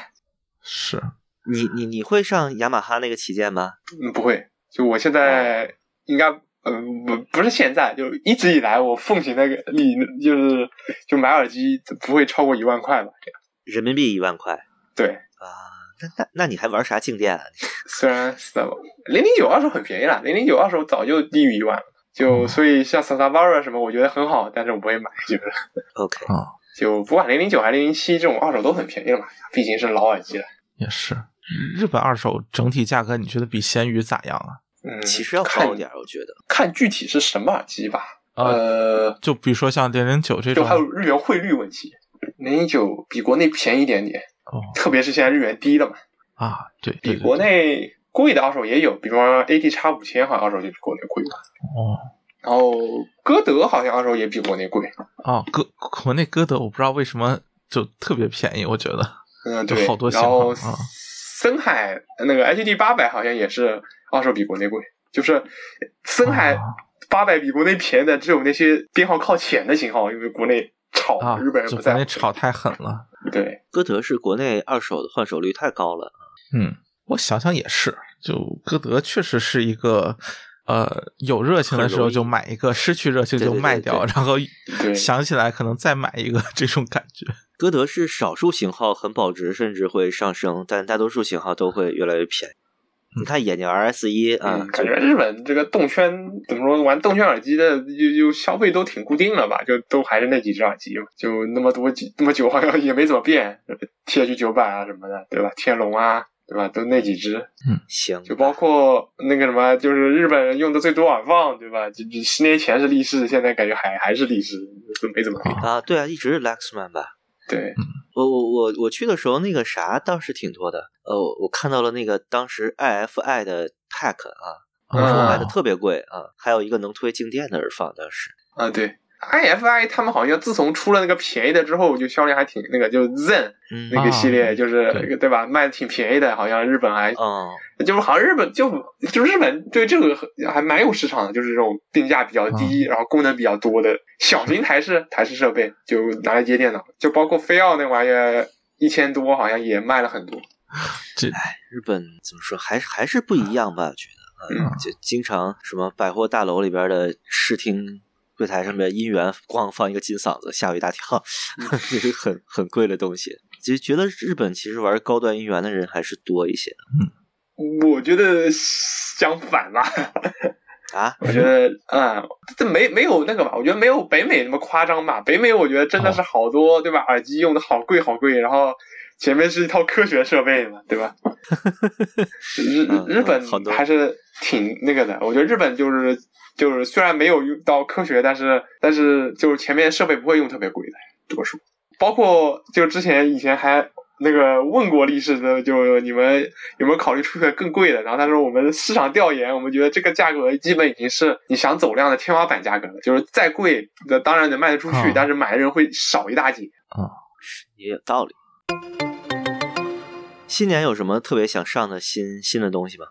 是 你你你会上雅马哈那个旗舰吗？嗯，不会，就我现在应该，嗯，不不是现在，就一直以来我奉行那个理，就是就买耳机不会超过一万块吧，这样。人民币一万块对，啊？那那那你还玩啥静电啊？虽然零零九二手很便宜了，零零九二手早就低于一万了，就所以像 s a s a v a r a 什么，我觉得很好，但是我不会买，就是。OK，啊，就不管零零九还是零零七这种二手都很便宜了嘛，毕竟是老耳机了。也是。日本二手整体价格，你觉得比闲鱼咋样啊？嗯，其实要看一点儿，我觉得。看具体是什么耳机吧。啊呃，就比如说像零零九这种就还有日元汇率问题，零零九比国内便宜一点点，哦。特别是现在日元低了嘛，啊，对比国内贵的二手也有，比方 AT 叉五千好像二手就比国内贵吧。哦。然后歌德好像二手也比国内贵，哦，歌国内歌德我不知道为什么就特别便宜，我觉得。嗯，对，就好多型然后号啊。森海那个 H D 八百好像也是二手比国内贵，就是森海啊。八百比国内便宜的只有那些编号靠前的型号，因为国内炒，啊，日本人不在。乎。内炒太狠了。对，歌德是国内二手的换手率太高了，嗯，我想想也是，就歌德确实是一个。呃，有热情的时候就买一个，失去热情就卖掉，对对对然后 想起来可能再买一个，这种感觉。歌德是少数型号很保值，甚至会上升，但大多数型号都会越来越便宜。你看眼镜 RS 一啊，感觉日本这个动圈怎么说，玩动圈耳机的就就消费都挺固定了吧？就都还是那几只耳机嘛，就那么多几那么久，好像也没怎么变。TH 九百啊什么的，对吧？天龙啊，对吧？都那几只。嗯，行。就包括那个什么，就是日本人用的最多耳放，对吧？就就十年前是力士，现在感觉还还是力士，都没怎么变啊。对啊，一直是 Lexman 吧？对。我我我我去的时候，那个啥倒是挺多的。呃，我看到了那个当时 IFI 的 Pack 啊，当时卖的特别贵啊，还有一个能推静电的耳放，当时啊，对。IFI 他们好像自从出了那个便宜的之后，就销量还挺那个，就 Zen 那个系列，就是对吧？卖的挺便宜的，好像日本还，就是好像日本就就日本对这个还蛮有市场的，就是这种定价比较低，然后功能比较多的小型台式台式设备，就拿来接电脑，就包括飞奥那玩意儿一千多，好像也卖了很多。这哎，日本怎么说，还是还是不一样吧？我觉得，嗯，就经常什么百货大楼里边的视听。柜台上面音源咣放一个金嗓子，吓我一大跳，这是很很贵的东西。就觉得日本其实玩高端音源的人还是多一些。嗯，我觉得相反吧。啊？我觉得，嗯，这没没有那个吧？我觉得没有北美那么夸张吧。北美我觉得真的是好多，对吧？耳机用的好贵好贵，然后前面是一套科学设备嘛，对吧？日日本还是挺那个的。我觉得日本就是。就是虽然没有用到科学，但是但是就是前面设备不会用特别贵的多数，包括就之前以前还那个问过历史的，就你们有没有考虑出个更贵的？然后他说我们市场调研，我们觉得这个价格基本已经是你想走量的天花板价格了，就是再贵的当然能卖得出去，但是买的人会少一大截。啊，也有道理。新年有什么特别想上的新新的东西吗？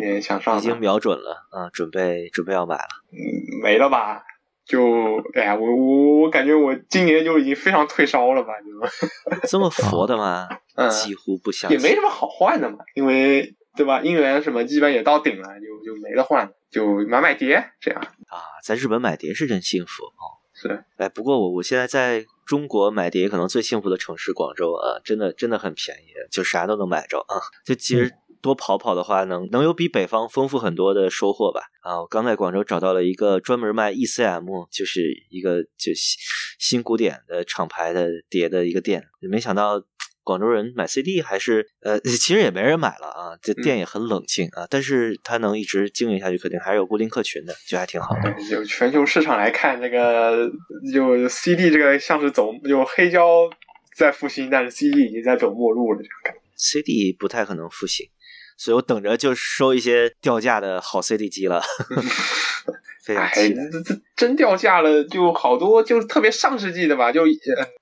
也想上，已经瞄准了啊，准备准备要买了。嗯，没了吧？就哎呀，我我我感觉我今年就已经非常退烧了吧？就 这么佛的吗？嗯，几乎不相也没什么好换的嘛，因为对吧？姻缘什么基本也到顶了，就就没得换，就买买碟这样。啊，在日本买碟是真幸福哦。是，哎，不过我我现在在中国买碟，可能最幸福的城市广州啊，真的真的很便宜，就啥都能买着啊，就其实。多跑跑的话，能能有比北方丰富很多的收获吧？啊，我刚在广州找到了一个专门卖 ECM，就是一个就新新古典的厂牌的碟的一个店。没想到广州人买 CD 还是呃，其实也没人买了啊。这店也很冷清啊，但是它能一直经营下去，肯定还是有固定客群的，就还挺好的。就全球市场来看，这个就 CD 这个像是走有黑胶在复兴，但是 CD 已经在走末路了，这种感觉。CD 不太可能复兴。所以我等着就收一些掉价的好 CD 机了，非常期待。这这真掉价了，就好多，就是特别上世纪的吧，就呃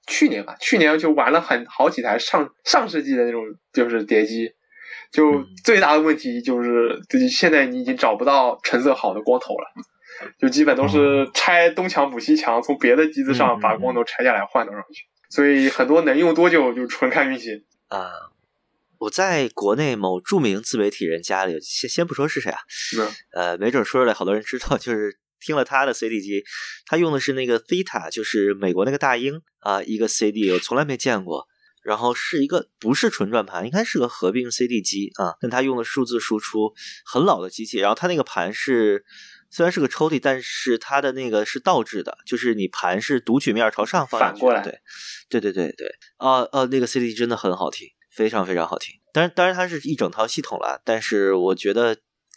去年吧，去年就玩了很好几台上上世纪的那种就是碟机，就最大的问题就是，现在你已经找不到成色好的光头了，就基本都是拆东墙补西墙，从别的机子上把光头拆下来换到上去，所以很多能用多久就纯看运气啊。我在国内某著名自媒体人家里，先先不说是谁啊，呃，没准说出来好多人知道，就是听了他的 CD 机，他用的是那个 Theta，就是美国那个大鹰啊，一个 CD 我从来没见过，然后是一个不是纯转盘，应该是个合并 CD 机啊，但他用的数字输出很老的机器，然后他那个盘是虽然是个抽屉，但是它的那个是倒置的，就是你盘是读取面朝上放，反过来，对，对对对对，啊啊，那个 CD 真的很好听。非常非常好听，当然当然它是一整套系统了，但是我觉得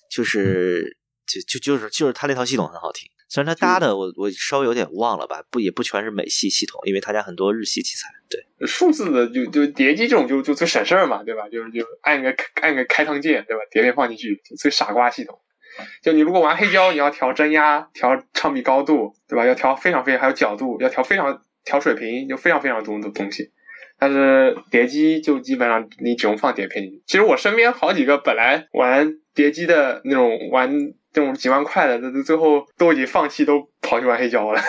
就是就就就是就是它那套系统很好听，虽然它搭的我我稍微有点忘了吧，不也不全是美系系统，因为他家很多日系器材。对，数字的就就碟机这种就就最省事儿嘛，对吧？就是就按个按个开膛键，对吧？碟片放进去，最傻瓜系统。就你如果玩黑胶，你要调真压，调唱臂高度，对吧？要调非常非常还有角度，要调非常调水平，就非常非常多的东西。但是碟机就基本上你只用放碟片进去。其实我身边好几个本来玩碟机的那种玩这种几万块的，这最后都已经放弃，都跑去玩黑胶了。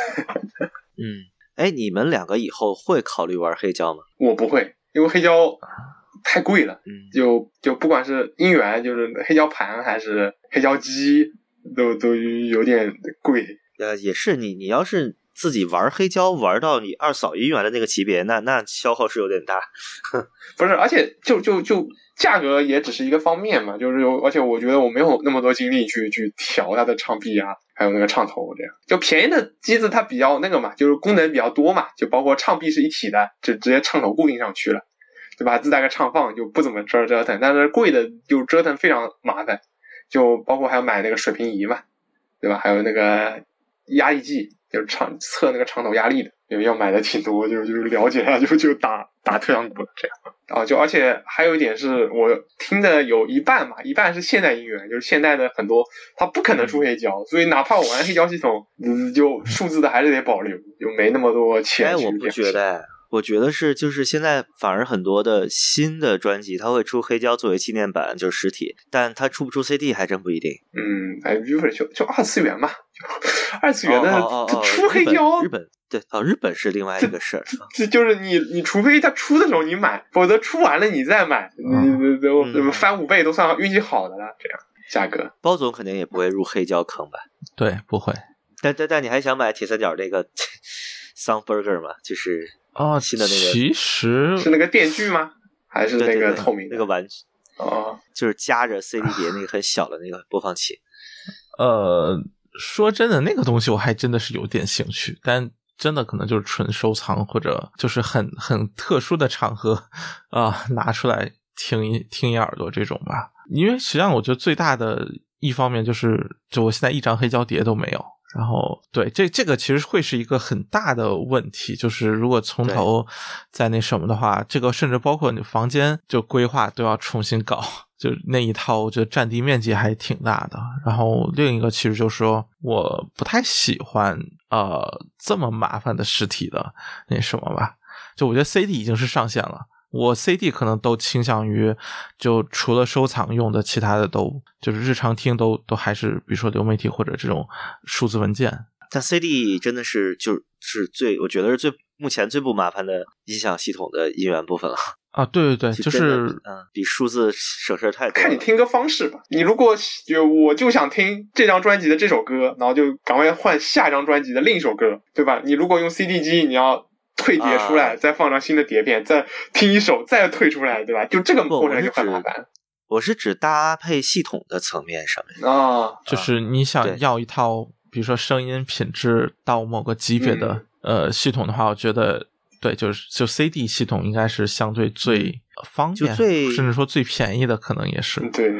嗯，哎，你们两个以后会考虑玩黑胶吗？我不会，因为黑胶太贵了。嗯，就就不管是音源，就是黑胶盘还是黑胶机，都都有点贵。呃，也是，你你要是。自己玩黑胶玩到你二嫂音源的那个级别，那那消耗是有点大。不是，而且就就就价格也只是一个方面嘛，就是而且我觉得我没有那么多精力去去调它的唱臂啊，还有那个唱头这样。就便宜的机子它比较那个嘛，就是功能比较多嘛，就包括唱臂是一体的，就直接唱头固定上去了，对吧？自带个唱放就不怎么折折腾，但是贵的就折腾非常麻烦，就包括还要买那个水平仪嘛，对吧？还有那个压力计。就是长测那个长头压力的，因为要买的挺多，就就了解一下，就就打打特阳鼓了这样。然后就而且还有一点是我听的有一半嘛，一半是现代音源，就是现代的很多它不可能出黑胶，所以哪怕我玩黑胶系统，嗯，就数字的还是得保留，就没那么多钱。哎，我不觉得，我觉得是就是现在反而很多的新的专辑，它会出黑胶作为纪念版，就是实体，但它出不出 CD 还真不一定。嗯，哎，就就二次元嘛。二次元的出黑胶，日本对哦，日本是另外一个事儿。这就是你，你除非他出的时候你买，否则出完了你再买，你都翻五倍都算运气好的了。这样价格，包总肯定也不会入黑胶坑吧？对，不会。但但但你还想买铁三角那个 Sound Burger 吗？就是啊，新的那个，其实是那个电锯吗？还是那个透明那个玩具？哦，就是夹着 CD 碟那个很小的那个播放器。呃。说真的，那个东西我还真的是有点兴趣，但真的可能就是纯收藏或者就是很很特殊的场合啊拿出来听一听一耳朵这种吧。因为实际上我觉得最大的一方面就是，就我现在一张黑胶碟都没有。然后对这这个其实会是一个很大的问题，就是如果从头再那什么的话，这个甚至包括你房间就规划都要重新搞。就那一套，我觉得占地面积还挺大的。然后另一个其实就是说，我不太喜欢呃这么麻烦的实体的那什么吧。就我觉得 CD 已经是上限了，我 CD 可能都倾向于就除了收藏用的，其他的都就是日常听都都还是比如说流媒体或者这种数字文件。但 CD 真的是就是最我觉得是最目前最不麻烦的音响系统的音源部分了。啊，对对对，就是嗯，比数字省事太多。看你听歌方式吧，你如果就我就想听这张专辑的这首歌，然后就赶快换下一张专辑的另一首歌，对吧？你如果用 CD 机，你要退碟出来，再放张新的碟片，再听一首，再退出来，对吧？就这个过程就很麻烦。我是指搭配系统的层面上面啊，就是你想要一套，比如说声音品质到某个级别的呃系统的话，我觉得。对，就是就 CD 系统应该是相对最方便，最甚至说最便宜的，可能也是。对，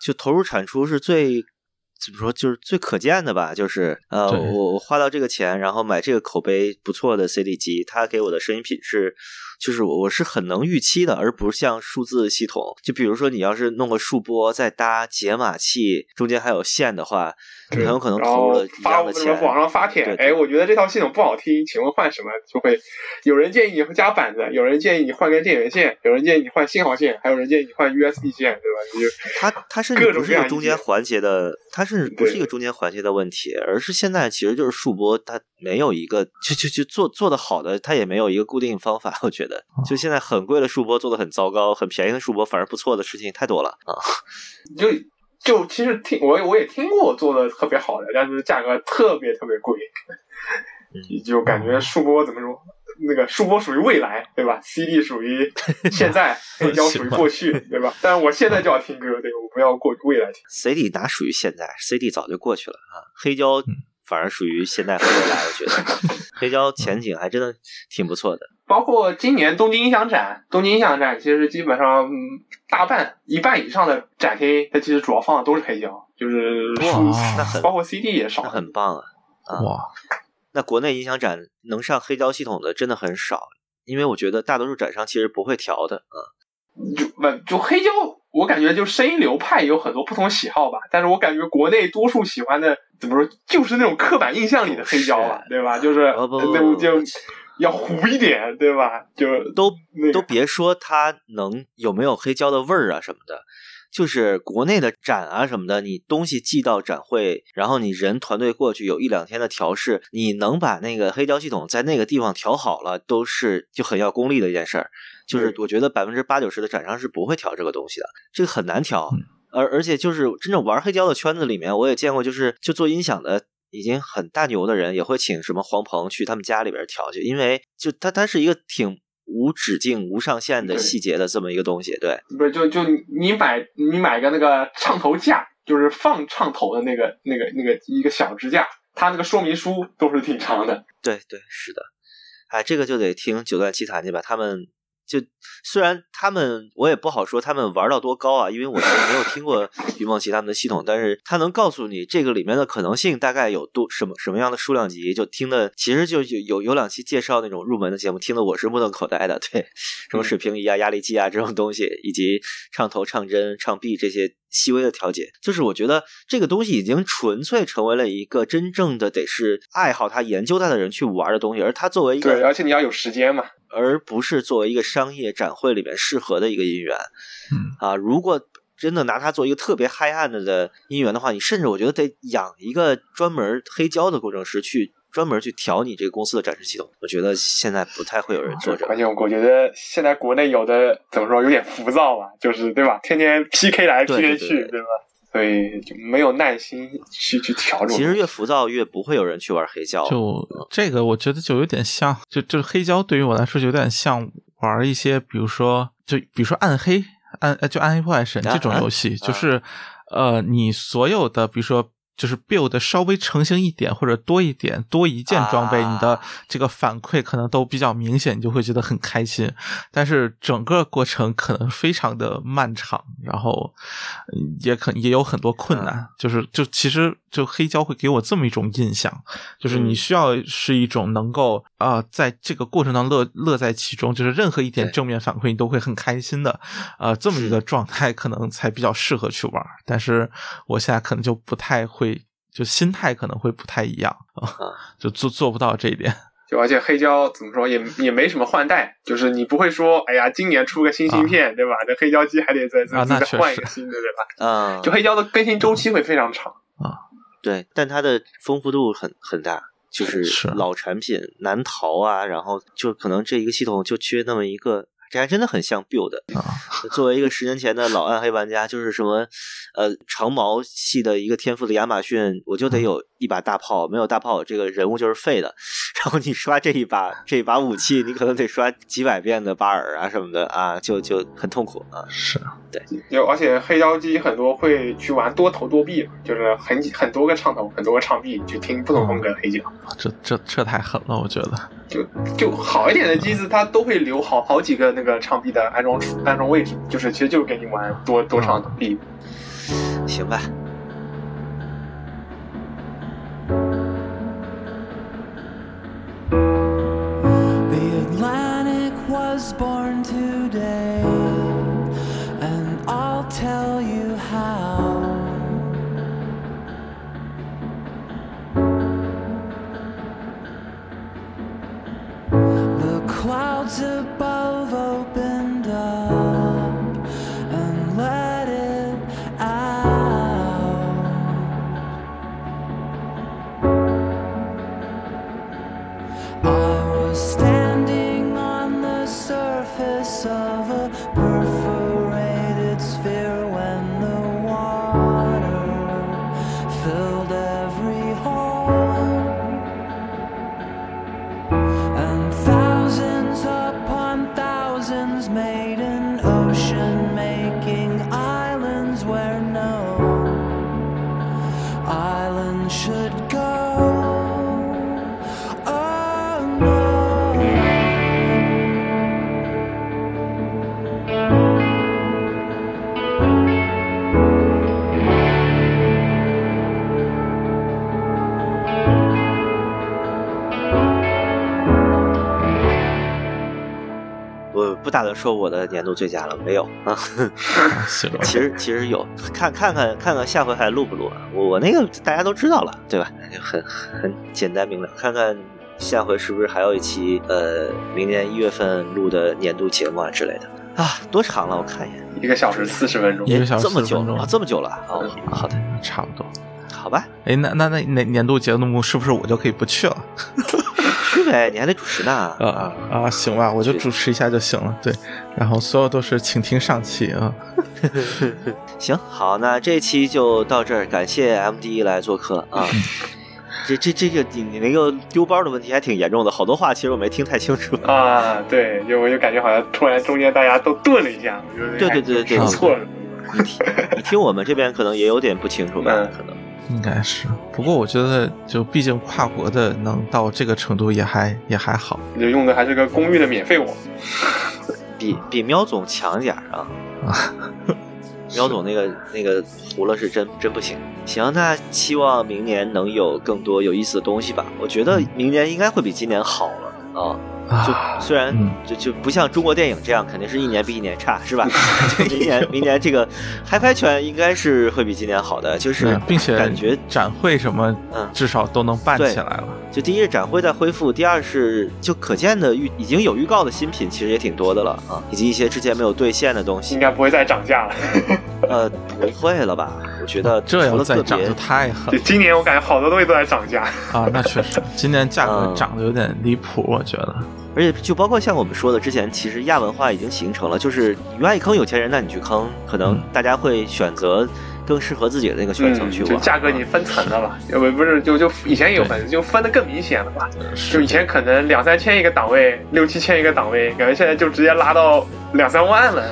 就投入产出是最怎么说，就是最可见的吧。就是呃，我我花到这个钱，然后买这个口碑不错的 CD 机，它给我的声音品质。就是我我是很能预期的，而不是像数字系统。就比如说你要是弄个数播，再搭解码器，中间还有线的话，很有可能投了一样的钱。网上发帖，哎，我觉得这套系统不好听，请问换什么？就会有人建议你加板子，有人建议你换根电源线，有人建议你换信号线，还有人建议你换 USB 线，对吧？你就它它甚至不是一个中间环节的，它甚至不是一个中间环节的问题，而是现在其实就是数播，它没有一个就就就做做的好的，它也没有一个固定方法，我觉得。就现在很贵的数播做的很糟糕，很便宜的数播反而不错的事情太多了啊！就就其实听我我也听过做的特别好的，但是价格特别特别贵，就感觉数播怎么说？那个数播属于未来，对吧？CD 属于现在，黑胶属于过去，对吧？但是我现在就要听歌，对我不要过未来听。CD 哪属于现在？CD 早就过去了啊！黑胶反而属于现在和未来，我觉得 黑胶前景还真的挺不错的。包括今年东京音响展，东京音响展其实基本上大半一半以上的展厅，它其实主要放的都是黑胶，就是那很包括 CD 也少，很棒啊！哇，那国内音响展能上黑胶系统的真的很少，因为我觉得大多数展商其实不会调的啊。就不就黑胶，我感觉就声音流派有很多不同喜好吧，但是我感觉国内多数喜欢的怎么说，就是那种刻板印象里的黑胶吧，对吧？就是那就。要糊一点，对吧？就都都别说它能有没有黑胶的味儿啊什么的，就是国内的展啊什么的，你东西寄到展会，然后你人团队过去有一两天的调试，你能把那个黑胶系统在那个地方调好了，都是就很要功力的一件事儿。就是我觉得百分之八九十的展商是不会调这个东西的，这个很难调。而而且就是真正玩黑胶的圈子里面，我也见过，就是就做音响的。已经很大牛的人，也会请什么黄鹏去他们家里边调去，因为就他他是一个挺无止境、无上限的细节的这么一个东西。对，不是就就你买你买个那个唱头架，就是放唱头的那个那个那个一个小支架，它那个说明书都是挺长的。对对，是的。哎，这个就得听九段奇谈去吧，他们。就虽然他们我也不好说他们玩到多高啊，因为我是没有听过于梦琪他们的系统，但是他能告诉你这个里面的可能性大概有多什么什么样的数量级，就听的其实就有有有两期介绍那种入门的节目，听的我是目瞪口呆的。对，什么水平仪啊、压力计啊这种东西，以及唱头、唱针、唱臂这些细微的调节，就是我觉得这个东西已经纯粹成为了一个真正的得是爱好它、研究它的人去玩的东西，而它作为一个对，而且你要有时间嘛。而不是作为一个商业展会里面适合的一个音源，嗯啊，如果真的拿它做一个特别嗨暗的的音源的话，你甚至我觉得得养一个专门黑胶的工程师去专门去调你这个公司的展示系统。我觉得现在不太会有人做这个。而且我觉得现在国内有的怎么说有点浮躁吧，就是对吧？天天 PK 来 PK 去，对吧？所以就没有耐心去去调整。其实越浮躁越不会有人去玩黑胶。就这个，我觉得就有点像，就就是黑胶对于我来说，有点像玩一些，比如说，就比如说暗黑暗就暗黑破坏神这种游戏，就是呃，你所有的比如说。就是 build 稍微成型一点或者多一点多一件装备，你的这个反馈可能都比较明显，你就会觉得很开心。但是整个过程可能非常的漫长，然后也可也有很多困难。就是就其实就黑胶会给我这么一种印象，就是你需要是一种能够啊在这个过程当中乐乐在其中，就是任何一点正面反馈你都会很开心的呃这么一个状态，可能才比较适合去玩。但是我现在可能就不太会。就心态可能会不太一样啊，就做做不到这一点。就而且黑胶怎么说也也没什么换代，就是你不会说，哎呀，今年出个新芯片，对吧？这黑胶机还得再再再换一个新的，对吧？啊，就黑胶的更新周期会非常长啊。对，但它的丰富度很很大，就是老产品难逃啊。然后就可能这一个系统就缺那么一个。这还真的很像 build 啊。作为一个十年前的老暗黑玩家，就是什么，呃，长矛系的一个天赋的亚马逊，我就得有一把大炮，没有大炮，这个人物就是废的。然后你刷这一把 这一把武器，你可能得刷几百遍的巴尔啊什么的啊，就就很痛苦啊。是，对。就，而且黑胶机很多会去玩多头多臂，就是很很多个唱头，很多个唱臂，去听不同风格的黑胶。这这这太狠了，我觉得。就就好一点的机子，它都会留好好几个那个唱臂的安装处安装位置，就是其实就是给你玩多多唱臂。行吧。The Atlantic was born today, and I'll tell you how. The clouds above. 不打算说我的年度最佳了，没有啊。其实其实有，看看看看看下回还录不录啊？我我那个大家都知道了，对吧？就很很简单明了。看看下回是不是还有一期呃，明年一月份录的年度节目啊之类的啊？多长了？我看一眼，一个小时四十分钟，一个小时这么久40分钟啊？这么久了？哦，好的，差不多。好吧，哎，那那那那年度节目是不是我就可以不去了？去呗，你还得主持呢。啊啊啊！行吧，我就主持一下就行了。对，然后所有都是请听上期啊。行，好，那这期就到这儿，感谢 M D 来做客啊。这这这个你你那个丢包的问题还挺严重的，好多话其实我没听太清楚。啊，对，就我就感觉好像突然中间大家都顿了一下，对对对对，说错了。你听你听我们这边可能也有点不清楚吧？可能应该是。不过我觉得，就毕竟跨国的能到这个程度也还也还好。就用的还是个公寓的免费网，比比喵总强点儿啊。喵总那个那个糊了是真真不行。行，那期望明年能有更多有意思的东西吧。我觉得明年应该会比今年好了啊。就虽然就就不像中国电影这样，肯定是一年比一年差，是吧？明年明年这个嗨拍圈应该是会比今年好的，就是并且感觉展会什么，嗯，至少都能办起来了。就第一是展会在恢复，第二是就可见的预已经有预告的新品，其实也挺多的了啊，以及一些之前没有兑现的东西，应该不会再涨价了。呃，不会了吧？我觉得这要再涨就太狠。了今年我感觉好多东西都在涨价 啊，那确实，今年价格涨得有点离谱，我觉得。而且就包括像我们说的，之前其实亚文化已经形成了，就是你愿意坑有钱人，那你去坑，可能大家会选择更适合自己的那个圈层去玩。就价格你分层的嘛，要不不是就就以前有分，就分的更明显了吧？就以前可能两三千一个档位，六七千一个档位，感觉现在就直接拉到两三万了。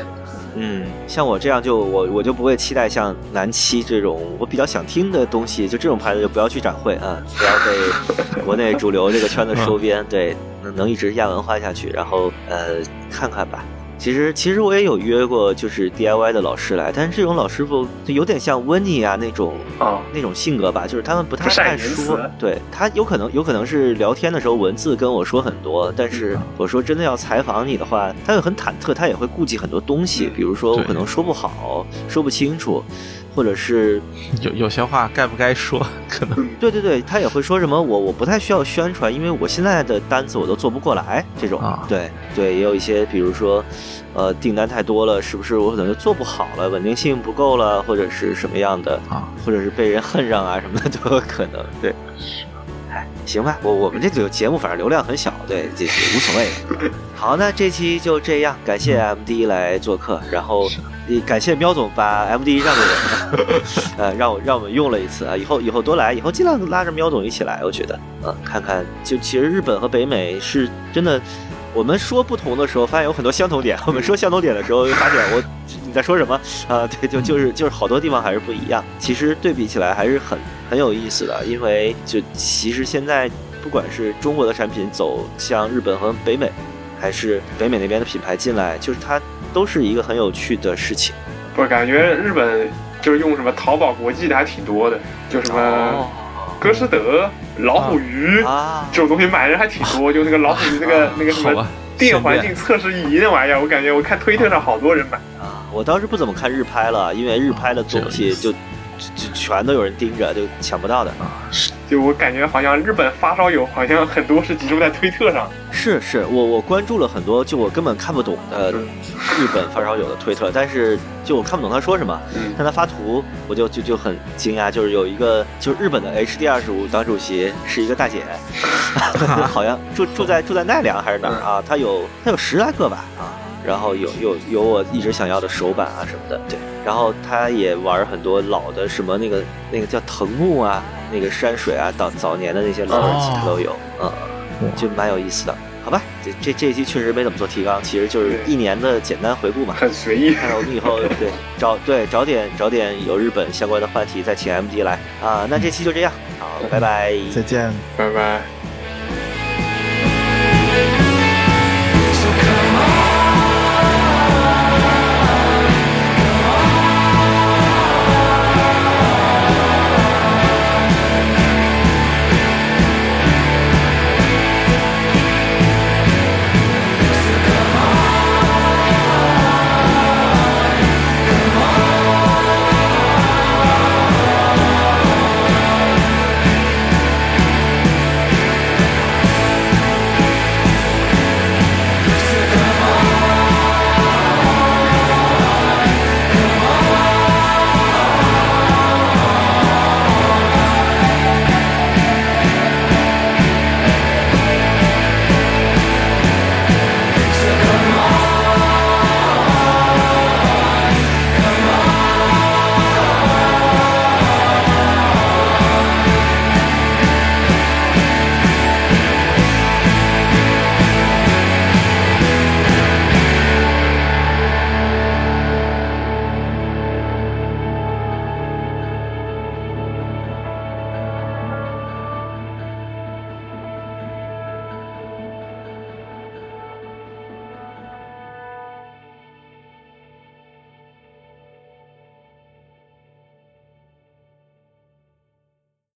嗯，像我这样就我我就不会期待像南七这种我比较想听的东西，就这种牌子就不要去展会啊，不要被国内主流这个圈子收编，对，能能一直亚文化下去，然后呃看看吧。其实，其实我也有约过，就是 DIY 的老师来，但是这种老师傅就有点像温妮啊那种啊那种性格吧，就是他们不太爱说，对他有可能有可能是聊天的时候文字跟我说很多，但是我说真的要采访你的话，他会很忐忑，他也会顾忌很多东西，比如说我可能说不好，说不清楚。或者是有有些话该不该说，可能。对对对，他也会说什么我我不太需要宣传，因为我现在的单子我都做不过来，这种啊，对对，也有一些比如说，呃，订单太多了，是不是我可能就做不好了，稳定性不够了，或者是什么样的啊，或者是被人恨上啊什么的都有可能，对。行吧，我我们这个节目反正流量很小，对，这无所谓。好，那这期就这样，感谢 M D 来做客，然后感谢喵总把 M D 让给我，呃，让我让我们用了一次啊，以后以后多来，以后尽量拉着喵总一起来，我觉得，嗯，看看，就其实日本和北美是真的。我们说不同的时候，发现有很多相同点；我们说相同点的时候，发现我你在说什么啊？对，就就是就是好多地方还是不一样。其实对比起来还是很很有意思的，因为就其实现在不管是中国的产品走向日本和北美，还是北美那边的品牌进来，就是它都是一个很有趣的事情。我感觉日本就是用什么淘宝国际的还挺多的，就什么歌诗德。老虎鱼啊，这种东西买的人还挺多，就那个老虎鱼那个那个什么电环境测试仪那玩意儿，我感觉我看推特上好多人买啊。我当时不怎么看日拍了，因为日拍的东西就。就全都有人盯着，就抢不到的啊！就我感觉好像日本发烧友好像很多是集中在推特上。是是，我我关注了很多，就我根本看不懂的日本发烧友的推特，但是就我看不懂他说什么，但他发图，我就就就很惊讶，就是有一个就是日本的 HD 二十五党主席是一个大姐，好像住住在住在奈良还是哪儿啊？他有他有十来个吧啊。然后有有有我一直想要的手板啊什么的，对。然后他也玩很多老的什么那个那个叫藤木啊，那个山水啊，早早年的那些老耳机他都有，嗯，就蛮有意思的。好吧，这这这一期确实没怎么做提纲，其实就是一年的简单回顾嘛，很随意。看我们以后对 找对找点找点有日本相关的话题再请 MD 来啊。那这期就这样，好，拜拜，再见，拜拜。